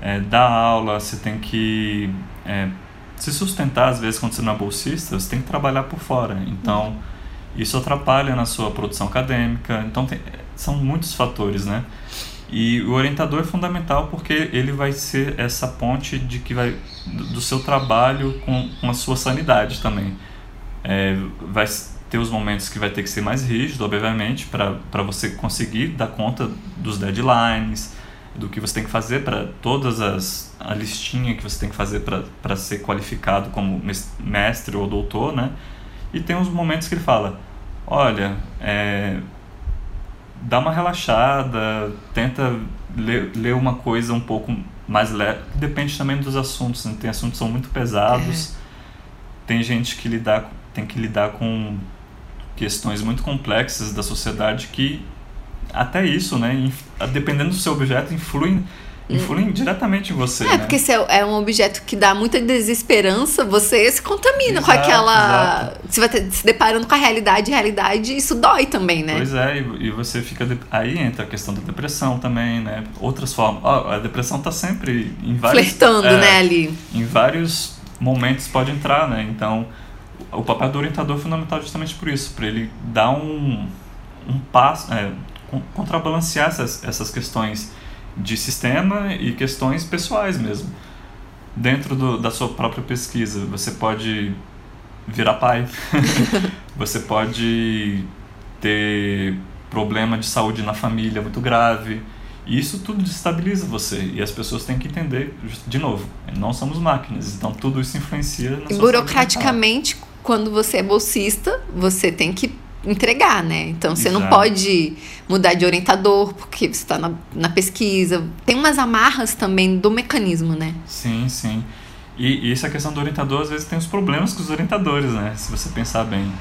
é, dar aula, você tem que é, se sustentar, às vezes, quando você não é bolsista, você tem que trabalhar por fora. Então. Uhum isso atrapalha na sua produção acadêmica. Então, tem, são muitos fatores, né? E o orientador é fundamental porque ele vai ser essa ponte de que vai do seu trabalho com, com a sua sanidade também. É, vai ter os momentos que vai ter que ser mais rígido, obviamente, para você conseguir dar conta dos deadlines, do que você tem que fazer para todas as a listinha que você tem que fazer para ser qualificado como mestre ou doutor, né? E tem uns momentos que ele fala: olha, é, dá uma relaxada, tenta ler, ler uma coisa um pouco mais leve. Depende também dos assuntos, né? tem assuntos que são muito pesados, é. tem gente que lidar, tem que lidar com questões muito complexas da sociedade que até isso, né, dependendo do seu objeto, influi influem diretamente em você. É, né? porque se é, é um objeto que dá muita desesperança, você se contamina exato, com aquela. Exato. Você vai ter, se deparando com a realidade, e realidade, isso dói também, né? Pois é, e, e você fica. De... Aí entra a questão da depressão também, né? Outras formas. Oh, a depressão tá sempre em vários. Flertando, é, né, ali. Em vários momentos pode entrar, né? Então, o papel do orientador é fundamental justamente por isso, para ele dar um, um passo, é, contrabalancear essas, essas questões de sistema e questões pessoais mesmo. Dentro do, da sua própria pesquisa, você pode virar pai, você pode ter problema de saúde na família muito grave. E isso tudo destabiliza você. E as pessoas têm que entender, de novo, não somos máquinas, então tudo isso influencia na e Burocraticamente, quando você é bolsista, você tem que entregar, né? Então você Exato. não pode mudar de orientador porque você está na, na, pesquisa. Tem umas amarras também do mecanismo, né? Sim, sim. E, e essa questão do orientador, às vezes, tem os problemas com os orientadores, né? Se você pensar bem.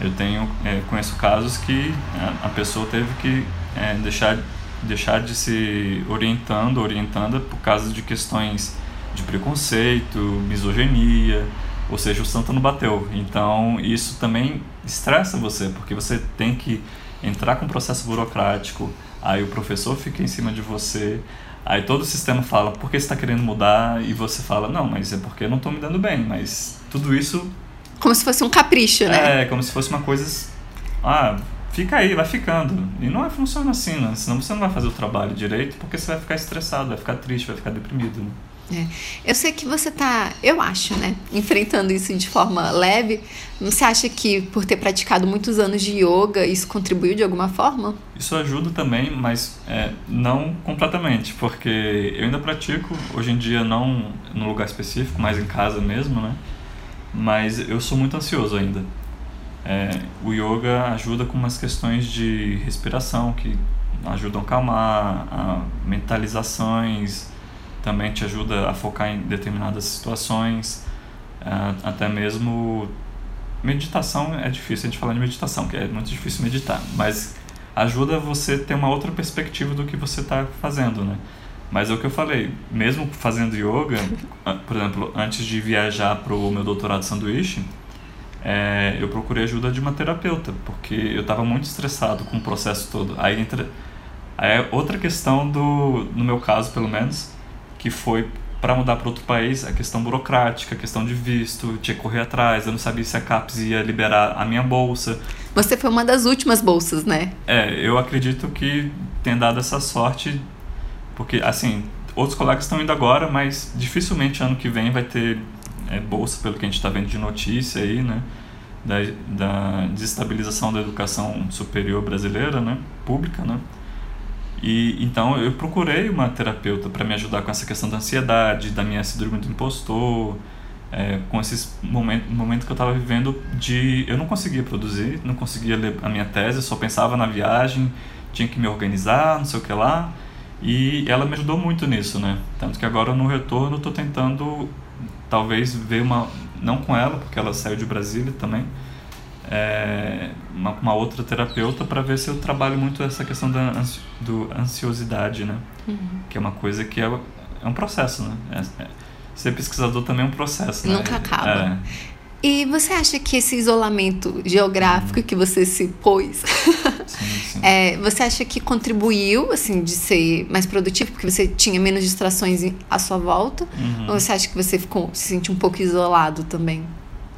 Eu tenho, é, conheço casos que a, a pessoa teve que é, deixar, deixar de se orientando, orientando por causa de questões de preconceito, misoginia, ou seja, o santo não bateu. Então, isso também estressa você, porque você tem que entrar com um processo burocrático, aí o professor fica em cima de você, aí todo o sistema fala, por que você está querendo mudar? E você fala, não, mas é porque eu não estou me dando bem, mas tudo isso... Como se fosse um capricho, né? É, como se fosse uma coisa... Ah, fica aí, vai ficando. E não é, funciona assim, né? Senão você não vai fazer o trabalho direito, porque você vai ficar estressado, vai ficar triste, vai ficar deprimido, né? É. Eu sei que você está, eu acho, né, enfrentando isso de forma leve. Você acha que por ter praticado muitos anos de yoga, isso contribuiu de alguma forma? Isso ajuda também, mas é, não completamente, porque eu ainda pratico, hoje em dia não no lugar específico, mas em casa mesmo, né? Mas eu sou muito ansioso ainda. É, o yoga ajuda com umas questões de respiração que ajudam a acalmar, a mentalizações, também te ajuda a focar em determinadas situações, uh, até mesmo meditação é difícil a gente falar de meditação, que é muito difícil meditar, mas ajuda você ter uma outra perspectiva do que você está fazendo, né? Mas é o que eu falei, mesmo fazendo yoga, por exemplo, antes de viajar para o meu doutorado de sanduíche, é, eu procurei ajuda de uma terapeuta, porque eu estava muito estressado com o processo todo. Aí entra aí é outra questão do, no meu caso pelo menos, que foi para mudar para outro país, a questão burocrática, a questão de visto, tinha que correr atrás, eu não sabia se a CAPES ia liberar a minha bolsa. Você foi uma das últimas bolsas, né? É, eu acredito que tem dado essa sorte, porque, assim, outros colegas estão indo agora, mas dificilmente ano que vem vai ter é, bolsa, pelo que a gente está vendo de notícia aí, né? Da, da desestabilização da educação superior brasileira, né? Pública, né? E então eu procurei uma terapeuta para me ajudar com essa questão da ansiedade, da minha síndrome do impostor, é, com esses momentos momento que eu estava vivendo de eu não conseguia produzir, não conseguia ler a minha tese, só pensava na viagem, tinha que me organizar, não sei o que lá. E ela me ajudou muito nisso, né? Tanto que agora no retorno estou tentando talvez ver uma não com ela, porque ela saiu de Brasília também, é, uma, uma, outra terapeuta para ver se eu trabalho muito essa questão da ansi, do ansiosidade, né? Uhum. Que é uma coisa que é, é um processo, né? É, é, ser pesquisador também é um processo, né? Nunca acaba. É. E você acha que esse isolamento geográfico uhum. que você se pôs, sim, sim. É, você acha que contribuiu, assim, de ser mais produtivo, porque você tinha menos distrações à sua volta? Uhum. Ou você acha que você ficou, se sentiu um pouco isolado também?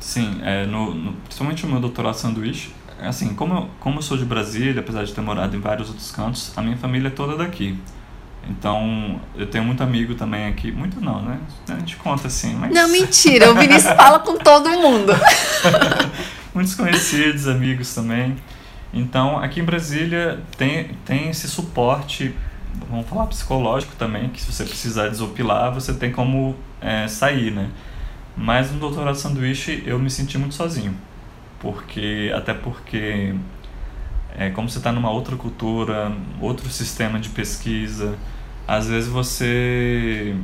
Sim, é, no, no, principalmente no meu doutorado sanduíche, assim, como eu, como eu sou de Brasília, apesar de ter morado em vários outros cantos, a minha família é toda daqui. Então, eu tenho muito amigo também aqui. Muito não, né? A gente conta assim, mas... Não, mentira. O Vinícius fala com todo mundo. Muitos conhecidos, amigos também. Então, aqui em Brasília tem, tem esse suporte, vamos falar psicológico também, que se você precisar desopilar, você tem como é, sair, né? Mas no doutorado sanduíche eu me senti muito sozinho. Porque, até porque, é, como você está numa outra cultura, outro sistema de pesquisa, às vezes você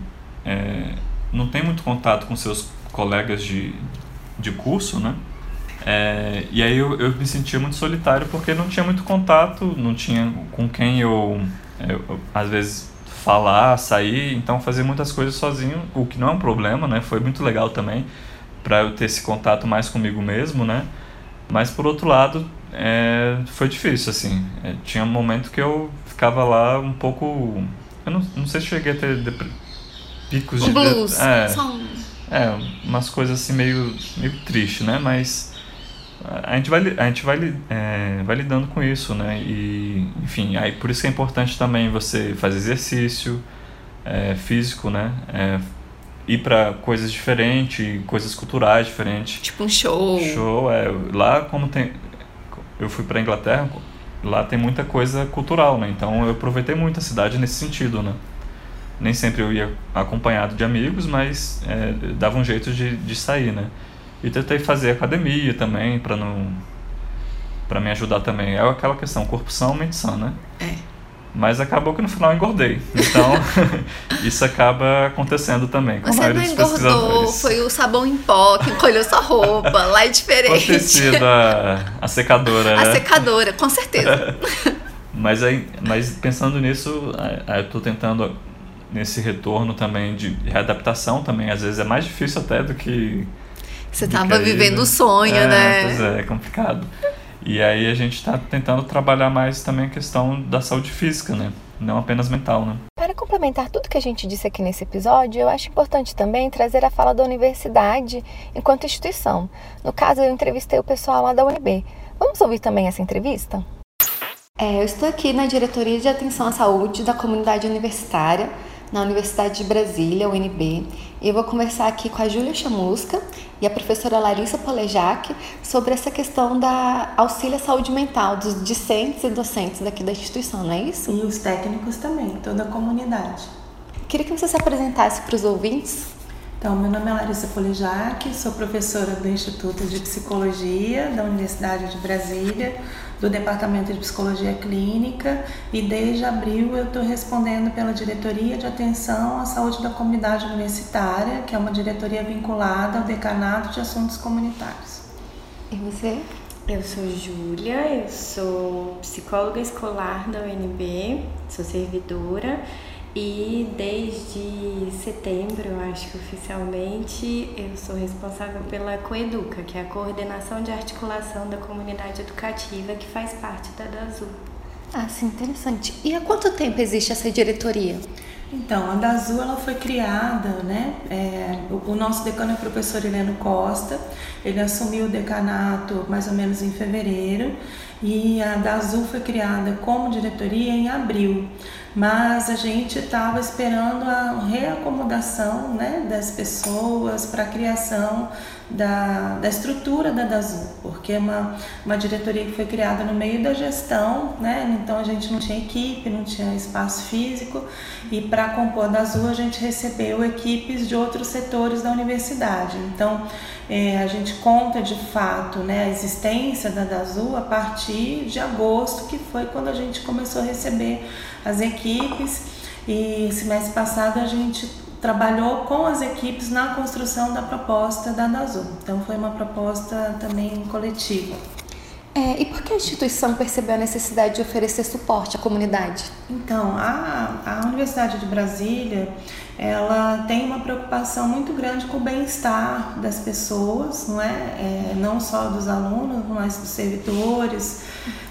é, não tem muito contato com seus colegas de, de curso, né? É, e aí eu, eu me sentia muito solitário porque não tinha muito contato, não tinha com quem eu, eu, eu às vezes falar, sair, então fazer muitas coisas sozinho, o que não é um problema, né? Foi muito legal também para eu ter esse contato mais comigo mesmo, né? Mas por outro lado, é, foi difícil, assim. É, tinha um momento que eu ficava lá um pouco. Eu não, não sei se cheguei a ter picos o de. Blues. É, é, umas coisas assim meio, meio triste, né? Mas a gente vai, a gente vai, é, vai lidando com isso, né? E, enfim, aí por isso que é importante também você fazer exercício é, físico, né? É, ir para coisas diferentes, coisas culturais diferentes. Tipo um show. Show, é. Lá, como tem. Eu fui para Inglaterra, lá tem muita coisa cultural, né? Então eu aproveitei muito a cidade nesse sentido, né? Nem sempre eu ia acompanhado de amigos, mas é, dava um jeito de, de sair, né? E tentei fazer academia também, para não para me ajudar também. É aquela questão, corpo são, mente sã, né? É. Mas acabou que no final engordei. Então, isso acaba acontecendo também. Com Você não engordou, foi o sabão em pó que encolheu sua roupa. Lá é diferente. Pode ter sido a, a secadora, a né? Secadora, com certeza. mas, aí, mas pensando nisso, eu estou tentando nesse retorno também de readaptação também. Às vezes é mais difícil até do que você estava vivendo o sonho, é, né? Pois é, é complicado. E aí a gente está tentando trabalhar mais também a questão da saúde física, né? Não apenas mental, né? Para complementar tudo que a gente disse aqui nesse episódio, eu acho importante também trazer a fala da universidade enquanto instituição. No caso, eu entrevistei o pessoal lá da UNB. Vamos ouvir também essa entrevista? É, eu estou aqui na Diretoria de Atenção à Saúde da Comunidade Universitária, na Universidade de Brasília, UNB, eu vou conversar aqui com a Júlia Chamusca e a professora Larissa Polejac sobre essa questão da auxílio à saúde mental dos discentes e docentes daqui da instituição, não é isso? E os técnicos também, toda a comunidade. Queria que você se apresentasse para os ouvintes. Então, meu nome é Larissa Polijac, sou professora do Instituto de Psicologia da Universidade de Brasília, do Departamento de Psicologia Clínica e desde abril eu estou respondendo pela Diretoria de Atenção à Saúde da Comunidade Universitária, que é uma diretoria vinculada ao Decanato de Assuntos Comunitários. E você? Eu sou Júlia, eu sou psicóloga escolar da UNB, sou servidora e desde setembro, eu acho que oficialmente, eu sou responsável pela Coeduca, que é a coordenação de articulação da comunidade educativa que faz parte da DAZU. Ah, sim, interessante. E há quanto tempo existe essa diretoria? Então, a da Azul ela foi criada, né? É, o, o, nosso decano é o professor Heleno Costa, ele assumiu o decanato mais ou menos em fevereiro e a da Azul foi criada como diretoria em abril mas a gente estava esperando a reacomodação né, das pessoas para a criação da, da estrutura da DASU, porque é uma, uma diretoria que foi criada no meio da gestão, né, então a gente não tinha equipe, não tinha espaço físico, e para compor a DASU a gente recebeu equipes de outros setores da universidade. Então é, a gente conta de fato né, a existência da DASU a partir de agosto, que foi quando a gente começou a receber as equipes e semestre passado a gente trabalhou com as equipes na construção da proposta da DASU. Então foi uma proposta também coletiva. É, e por que a instituição percebeu a necessidade de oferecer suporte à comunidade? Então, a, a Universidade de Brasília, ela tem uma preocupação muito grande com o bem-estar das pessoas, não é? é? Não só dos alunos, mas dos servidores,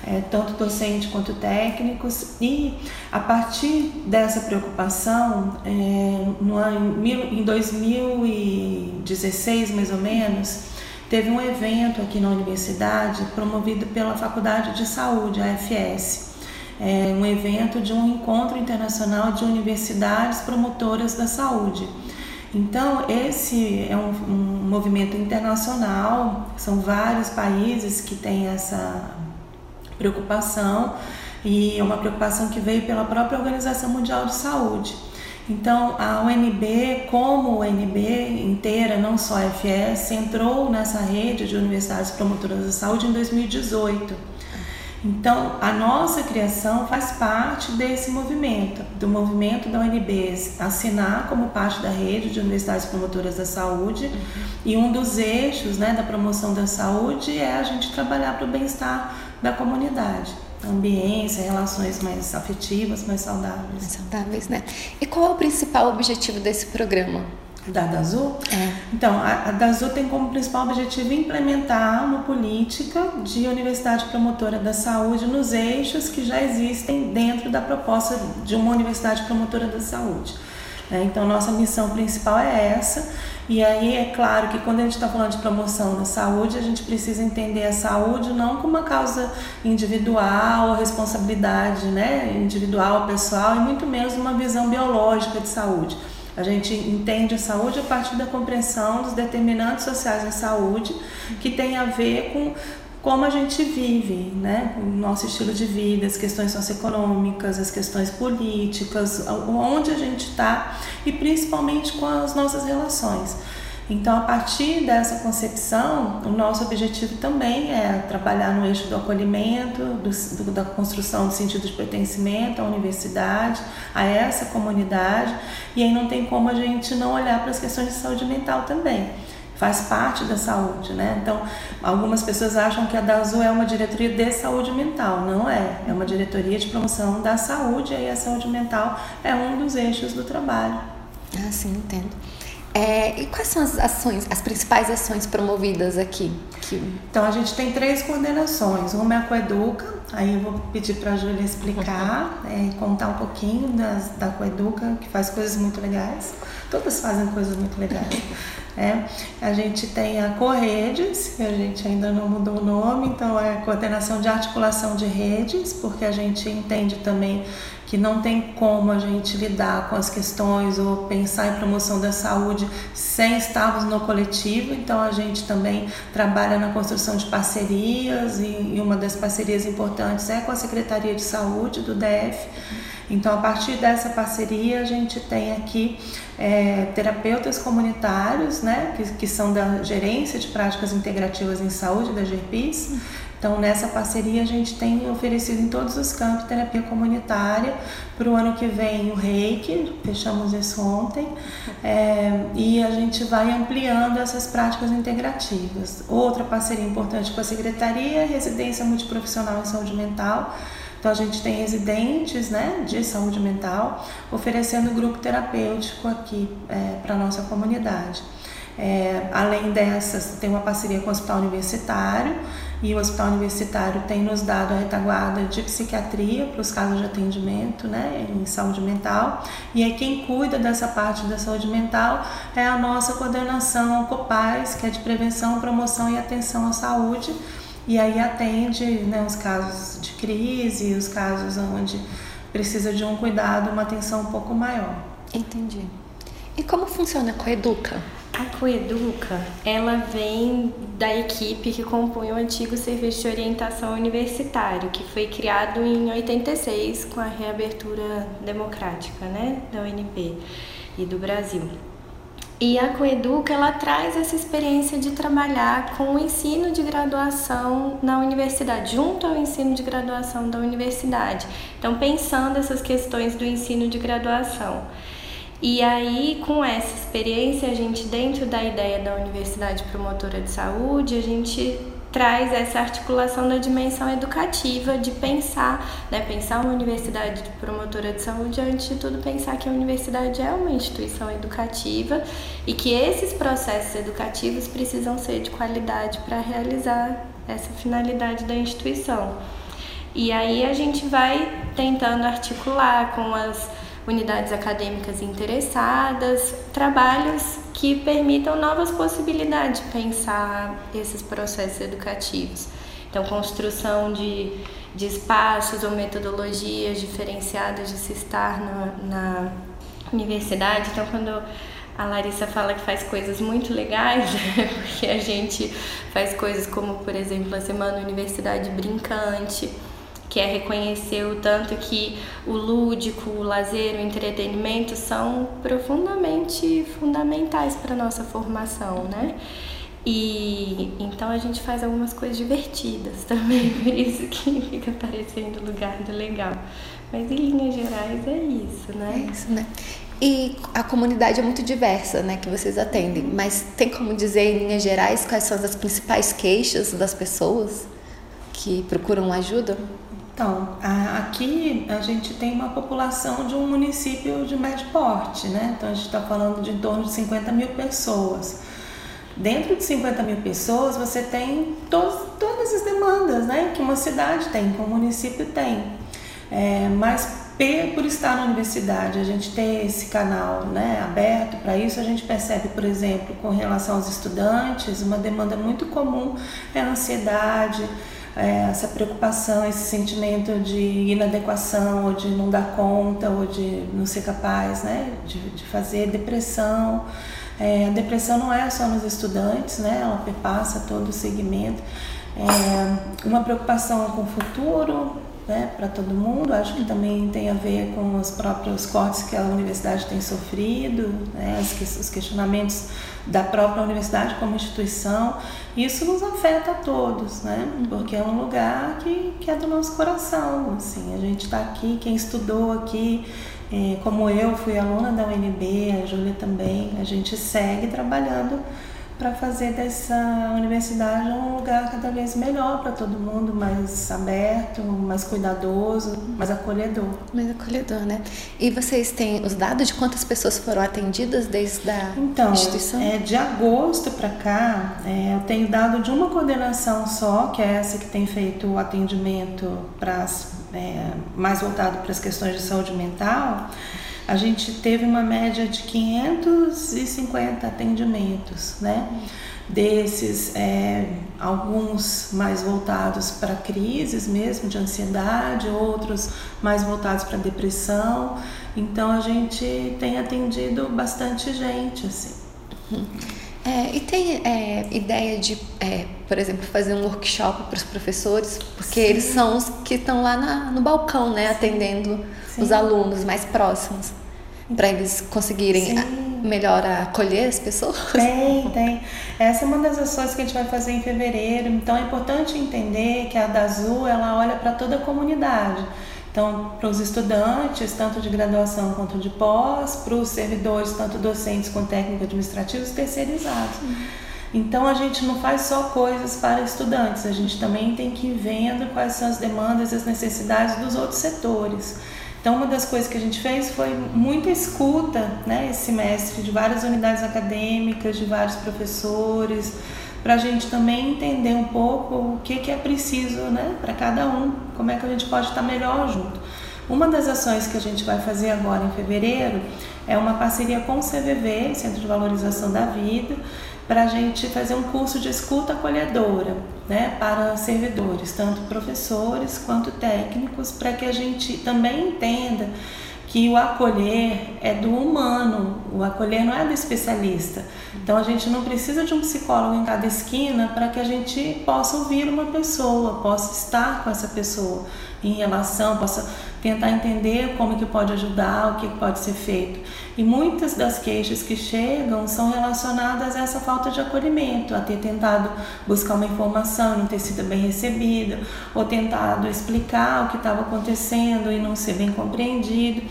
é, tanto docentes quanto técnicos. E a partir dessa preocupação, é, no, em 2016 mais ou menos, Teve um evento aqui na universidade promovido pela Faculdade de Saúde, a FS. É um evento de um encontro internacional de universidades promotoras da saúde. Então, esse é um, um movimento internacional, são vários países que têm essa preocupação e é uma preocupação que veio pela própria Organização Mundial de Saúde. Então, a UNB, como UNB inteira, não só a FS, entrou nessa rede de universidades promotoras da saúde em 2018. Então, a nossa criação faz parte desse movimento, do movimento da UNB assinar como parte da rede de universidades promotoras da saúde. E um dos eixos né, da promoção da saúde é a gente trabalhar para o bem-estar da comunidade ambiência, relações mais afetivas, mais saudáveis. Mais saudáveis, né? E qual é o principal objetivo desse programa? Da DAZU? É. Então, a, a DAZU tem como principal objetivo implementar uma política de universidade promotora da saúde nos eixos que já existem dentro da proposta de uma universidade promotora da saúde. É, então, nossa missão principal é essa e aí é claro que quando a gente está falando de promoção da saúde, a gente precisa entender a saúde não como uma causa individual, responsabilidade né, individual, pessoal, e muito menos uma visão biológica de saúde. A gente entende a saúde a partir da compreensão dos determinantes sociais da saúde, que tem a ver com como a gente vive, né? o nosso estilo de vida, as questões socioeconômicas, as questões políticas, onde a gente está e principalmente com as nossas relações. Então, a partir dessa concepção, o nosso objetivo também é trabalhar no eixo do acolhimento, do, do, da construção do sentido de pertencimento à universidade, a essa comunidade, e aí não tem como a gente não olhar para as questões de saúde mental também faz parte da saúde, né? Então, algumas pessoas acham que a DASU é uma diretoria de saúde mental, não é. É uma diretoria de promoção da saúde e a saúde mental é um dos eixos do trabalho. Ah, sim, entendo. É, e quais são as ações, as principais ações promovidas aqui? Que... Então, a gente tem três coordenações. Uma é a Coeduca, aí eu vou pedir para a Júlia explicar, é, contar um pouquinho das, da Coeduca, que faz coisas muito legais. Todas fazem coisas muito legais. É, a gente tem a Corredes, que a gente ainda não mudou o nome, então é a coordenação de articulação de redes, porque a gente entende também que não tem como a gente lidar com as questões ou pensar em promoção da saúde sem estarmos no coletivo, então a gente também trabalha na construção de parcerias e, uma das parcerias importantes é com a Secretaria de Saúde do DF. Então, a partir dessa parceria, a gente tem aqui é, terapeutas comunitários, né, que, que são da Gerência de Práticas Integrativas em Saúde, da GERPIS. Então, nessa parceria, a gente tem oferecido em todos os campos terapia comunitária. Para o ano que vem, o reiki, fechamos isso ontem, é, e a gente vai ampliando essas práticas integrativas. Outra parceria importante com a Secretaria é Residência Multiprofissional em Saúde Mental então a gente tem residentes né, de saúde mental oferecendo grupo terapêutico aqui é, para a nossa comunidade. É, além dessas, tem uma parceria com o Hospital Universitário e o Hospital Universitário tem nos dado a retaguarda de psiquiatria para os casos de atendimento né, em saúde mental. E aí quem cuida dessa parte da saúde mental é a nossa coordenação COPAS, que é de prevenção, promoção e atenção à saúde. E aí atende né, os casos de crise, os casos onde precisa de um cuidado, uma atenção um pouco maior. Entendi. E como funciona a Coeduca? A Coeduca, ela vem da equipe que compõe o antigo Serviço de Orientação Universitário, que foi criado em 86 com a reabertura democrática, né, da UNB e do Brasil. E a Coeduca, ela traz essa experiência de trabalhar com o ensino de graduação na universidade, junto ao ensino de graduação da universidade. Então, pensando essas questões do ensino de graduação. E aí, com essa experiência, a gente, dentro da ideia da Universidade Promotora de Saúde, a gente traz essa articulação da dimensão educativa de pensar, né, pensar uma universidade de promotora de saúde, antes de tudo pensar que a universidade é uma instituição educativa e que esses processos educativos precisam ser de qualidade para realizar essa finalidade da instituição. E aí a gente vai tentando articular com as unidades acadêmicas interessadas, trabalhos que permitam novas possibilidades de pensar esses processos educativos. Então, construção de, de espaços ou metodologias diferenciadas de se estar na, na universidade. Então, quando a Larissa fala que faz coisas muito legais, porque a gente faz coisas como, por exemplo, a Semana Universidade Brincante, que é reconhecer o tanto que o lúdico, o lazer, o entretenimento são profundamente fundamentais para nossa formação, né? E então a gente faz algumas coisas divertidas também, por isso que fica parecendo lugar do legal. Mas em linhas gerais é isso, né? É isso, né? E a comunidade é muito diversa, né, que vocês atendem, mas tem como dizer em linhas gerais quais são as principais queixas das pessoas que procuram ajuda? Então, aqui a gente tem uma população de um município de médio porte, né? Então a gente está falando de em torno de 50 mil pessoas. Dentro de 50 mil pessoas, você tem todos, todas as demandas né, que uma cidade tem, que um município tem. É, mas por estar na universidade, a gente ter esse canal né, aberto para isso, a gente percebe, por exemplo, com relação aos estudantes, uma demanda muito comum é a ansiedade, é, essa preocupação, esse sentimento de inadequação, ou de não dar conta, ou de não ser capaz né, de, de fazer depressão. É, a depressão não é só nos estudantes, né, ela perpassa todo o segmento. É, uma preocupação com o futuro, né, para todo mundo. Acho que também tem a ver com os próprios cortes que a universidade tem sofrido, né, os questionamentos da própria universidade como instituição. Isso nos afeta a todos, né, porque é um lugar que, que é do nosso coração. Assim, a gente está aqui, quem estudou aqui, é, como eu fui aluna da UNB, a Júlia também, a gente segue trabalhando para fazer dessa universidade um lugar cada vez melhor para todo mundo, mais aberto, mais cuidadoso, mais acolhedor. Mais acolhedor, né? E vocês têm os dados de quantas pessoas foram atendidas desde a então, instituição? É, de agosto para cá, é, eu tenho dado de uma coordenação só, que é essa que tem feito o atendimento para é, mais voltado para as questões de saúde mental a gente teve uma média de 550 atendimentos, né? Desses, é, alguns mais voltados para crises mesmo, de ansiedade, outros mais voltados para depressão. Então a gente tem atendido bastante gente, assim. É, e tem é, ideia de, é, por exemplo, fazer um workshop para os professores, porque Sim. eles são os que estão lá na, no balcão, né, atendendo Sim. os alunos mais próximos, para eles conseguirem Sim. melhor acolher as pessoas. Tem, tem. Essa é uma das ações que a gente vai fazer em fevereiro. Então é importante entender que a da Azul ela olha para toda a comunidade. Então, para os estudantes, tanto de graduação quanto de pós, para os servidores, tanto docentes quanto técnicos administrativos terceirizados. Então, a gente não faz só coisas para estudantes, a gente também tem que ir vendo quais são as demandas e as necessidades dos outros setores. Então, uma das coisas que a gente fez foi muita escuta, né, esse semestre, de várias unidades acadêmicas, de vários professores, para a gente também entender um pouco o que, que é preciso né, para cada um, como é que a gente pode estar melhor junto. Uma das ações que a gente vai fazer agora em fevereiro é uma parceria com o CVV, Centro de Valorização da Vida, para a gente fazer um curso de escuta acolhedora né, para servidores, tanto professores quanto técnicos, para que a gente também entenda que o acolher é do humano, o acolher não é do especialista. Então a gente não precisa de um psicólogo em cada esquina para que a gente possa ouvir uma pessoa, possa estar com essa pessoa em relação, possa tentar entender como que pode ajudar, o que pode ser feito. E muitas das queixas que chegam são relacionadas a essa falta de acolhimento, a ter tentado buscar uma informação e não ter sido bem recebida, ou tentado explicar o que estava acontecendo e não ser bem compreendido.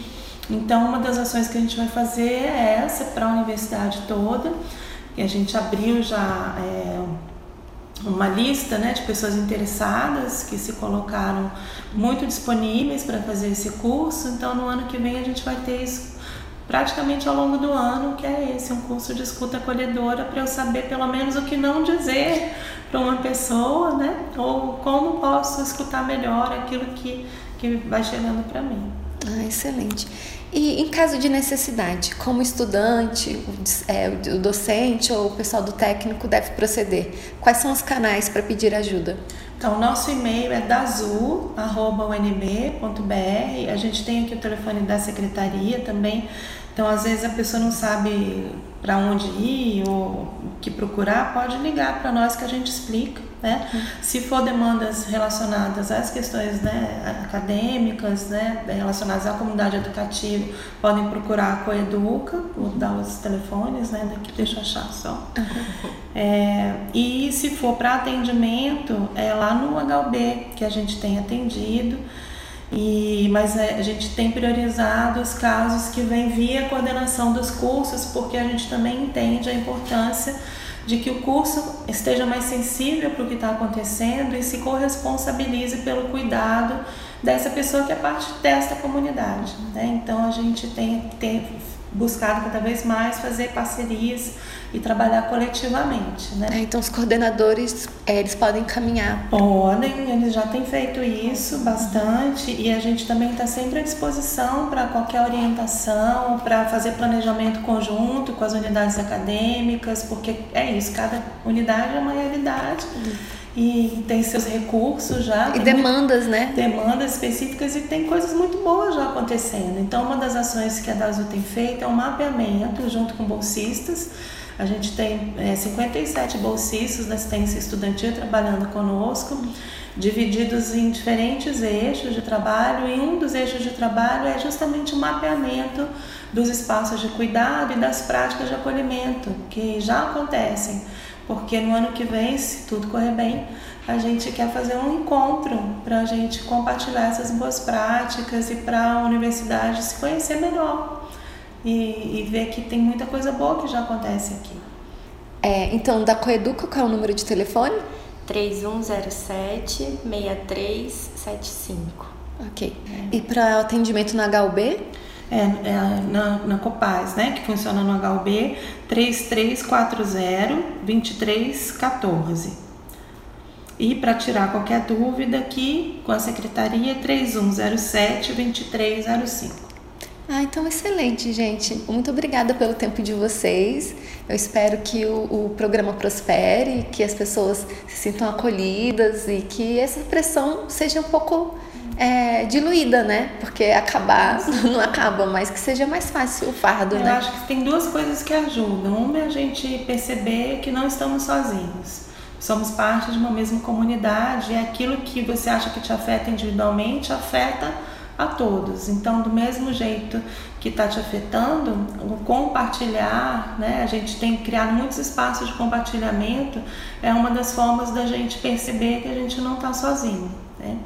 Então, uma das ações que a gente vai fazer é essa para a universidade toda, e a gente abriu já é, uma lista né, de pessoas interessadas que se colocaram muito disponíveis para fazer esse curso. Então, no ano que vem, a gente vai ter isso praticamente ao longo do ano, que é esse, um curso de escuta acolhedora, para eu saber pelo menos o que não dizer para uma pessoa, né? Ou como posso escutar melhor aquilo que, que vai chegando para mim. Ah, excelente. E em caso de necessidade, como estudante, o, é, o docente ou o pessoal do técnico deve proceder? Quais são os canais para pedir ajuda? Então, nosso e-mail é dazul.unb.br. A gente tem aqui o telefone da secretaria também. Então, às vezes a pessoa não sabe para onde ir ou o que procurar, pode ligar para nós que a gente explica. Né? Se for demandas relacionadas às questões né, acadêmicas, né, relacionadas à comunidade educativa, podem procurar a Coeduca, vou dar os telefones, né, daqui deixa eu achar só. Uhum. É, e se for para atendimento, é lá no HB que a gente tem atendido. E, mas é, a gente tem priorizado os casos que vêm via coordenação dos cursos, porque a gente também entende a importância de que o curso esteja mais sensível para o que está acontecendo e se corresponsabilize pelo cuidado dessa pessoa que é parte desta comunidade. Né? Então a gente tem, tem buscado cada vez mais fazer parcerias e trabalhar coletivamente, né? É, então os coordenadores é, eles podem caminhar. Podem, eles já têm feito isso bastante e a gente também está sempre à disposição para qualquer orientação, para fazer planejamento conjunto com as unidades acadêmicas, porque é isso, cada unidade é uma realidade. Uhum e tem seus recursos já. E demandas, né? Demandas específicas e tem coisas muito boas já acontecendo. Então, uma das ações que a DASU tem feito é um mapeamento junto com bolsistas. A gente tem é, 57 bolsistas da assistência estudantil trabalhando conosco, divididos em diferentes eixos de trabalho, e um dos eixos de trabalho é justamente o mapeamento dos espaços de cuidado e das práticas de acolhimento que já acontecem porque no ano que vem, se tudo correr bem, a gente quer fazer um encontro para a gente compartilhar essas boas práticas e para a universidade se conhecer melhor e, e, ver que tem muita coisa boa que já acontece aqui. É, então, da Coeduca, qual é o número de telefone? 3107-6375. Ok. É. E para atendimento no HUB? É, é, na, na Copaz, né, que funciona no HUB 3340-2314. E para tirar qualquer dúvida aqui com a secretaria 3107-2305. Ah, então excelente, gente. Muito obrigada pelo tempo de vocês. Eu espero que o, o, programa prospere, que as pessoas se sintam acolhidas e que essa pressão seja um pouco é, diluída, né? Porque acabar não acaba, mas que seja mais fácil o fardo, Eu né? Eu acho que tem duas coisas que ajudam. Uma é a gente perceber que não estamos sozinhos. Somos parte de uma mesma comunidade e aquilo que você acha que te afeta individualmente afeta a todos. Então, do mesmo jeito que está te afetando, o compartilhar, né? A gente tem criado muitos espaços de compartilhamento, é uma das formas da gente perceber que a gente não está sozinho, né?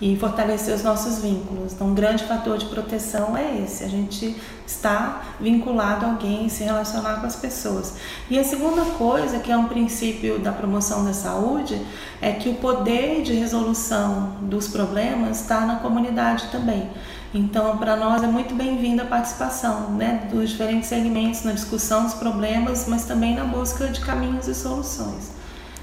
E fortalecer os nossos vínculos. Então, um grande fator de proteção é esse, a gente está vinculado a alguém, se relacionar com as pessoas. E a segunda coisa, que é um princípio da promoção da saúde, é que o poder de resolução dos problemas está na comunidade também. Então, para nós é muito bem-vinda a participação né, dos diferentes segmentos na discussão dos problemas, mas também na busca de caminhos e soluções.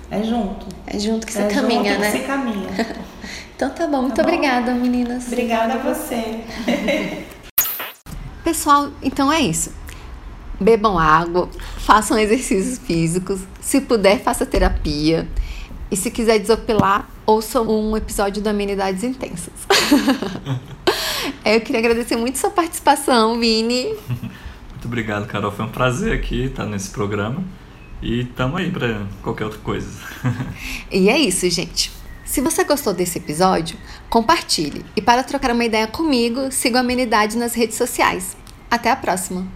É junto. É junto que você é caminha, junto né? Que se caminha. então tá bom, muito Tá bom. obrigada, meninas. Obrigada a você. Pessoal, então é isso. Bebam água, façam exercícios físicos, se puder, faça terapia. E se quiser desopilar, ouça um episódio do Amenidades Intensas. Eu queria agradecer muito sua participação, Vini. Muito obrigado, Carol. Foi um prazer aqui estar nesse programa. E tamo aí para qualquer outra coisa. E é isso, gente. Se você gostou desse episódio, compartilhe. E para trocar uma ideia comigo, siga a Amenidade nas redes sociais. Até a próxima!